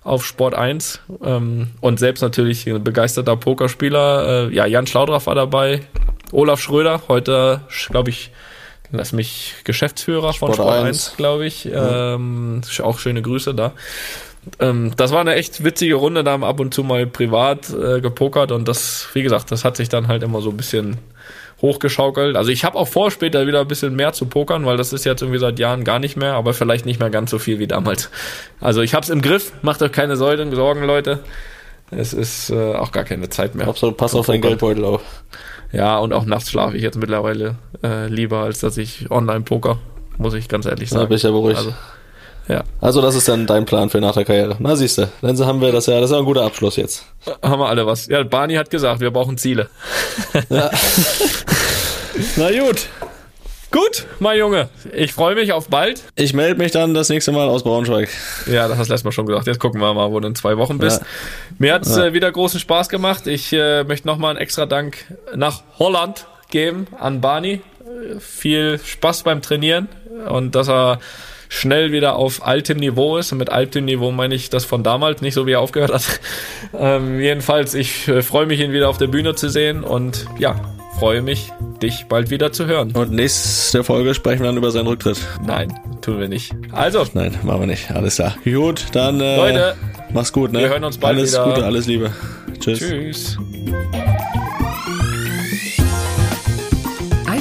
Speaker 4: auf Sport 1 ähm, und selbst natürlich ein begeisterter Pokerspieler. Äh, ja, Jan Schlaudraff war dabei, Olaf Schröder, heute, glaube ich, lass mich Geschäftsführer von
Speaker 3: Sport
Speaker 4: Sport
Speaker 3: 1.
Speaker 4: 1, glaube ich. Ähm, auch schöne Grüße da. Ähm, das war eine echt witzige Runde, da haben ab und zu mal privat äh, gepokert und das, wie gesagt, das hat sich dann halt immer so ein bisschen hochgeschaukelt. Also ich habe auch vor, später wieder ein bisschen mehr zu pokern, weil das ist jetzt irgendwie seit Jahren gar nicht mehr, aber vielleicht nicht mehr ganz so viel wie damals. Also ich hab's im Griff, macht euch keine Sorgen, Sorgen Leute. Es ist äh, auch gar keine Zeit mehr.
Speaker 3: Absolut, pass auf deinen. Geldbeutel auf.
Speaker 4: Ja, und auch nachts schlafe ich jetzt mittlerweile äh, lieber, als dass ich online poker, muss ich ganz ehrlich
Speaker 3: Da
Speaker 4: sagen.
Speaker 3: bin ich ja beruhigt.
Speaker 4: Also, ja.
Speaker 3: Also das ist dann dein Plan für nach der Karriere. Na siehst du, dann haben wir das ja, das ist ja ein guter Abschluss jetzt.
Speaker 4: Haben wir alle was. Ja, Barney hat gesagt, wir brauchen Ziele. [LAUGHS] Na gut. Gut, mein Junge. Ich freue mich auf bald.
Speaker 3: Ich melde mich dann das nächste Mal aus Braunschweig.
Speaker 4: Ja, das hast du letztes Mal schon gesagt. Jetzt gucken wir mal, wo du in zwei Wochen bist.
Speaker 3: Ja.
Speaker 4: Mir hat's äh, wieder großen Spaß gemacht. Ich äh, möchte nochmal einen extra Dank nach Holland geben an Barney. Äh, viel Spaß beim Trainieren und dass er schnell wieder auf altem Niveau ist. Und mit altem Niveau meine ich das von damals, nicht so wie er aufgehört hat. [LAUGHS] ähm, jedenfalls, ich äh, freue mich, ihn wieder auf der Bühne zu sehen und ja, freue mich, dich bald wieder zu hören.
Speaker 3: Und nächste Folge sprechen wir dann über seinen Rücktritt.
Speaker 4: Nein, tun wir nicht. Also,
Speaker 3: Nein, machen wir nicht. Alles klar. Gut, dann äh,
Speaker 4: Leute,
Speaker 3: mach's gut, ne?
Speaker 4: wir hören uns bald
Speaker 3: alles
Speaker 4: wieder.
Speaker 3: Gute, alles Liebe. Tschüss.
Speaker 4: tschüss.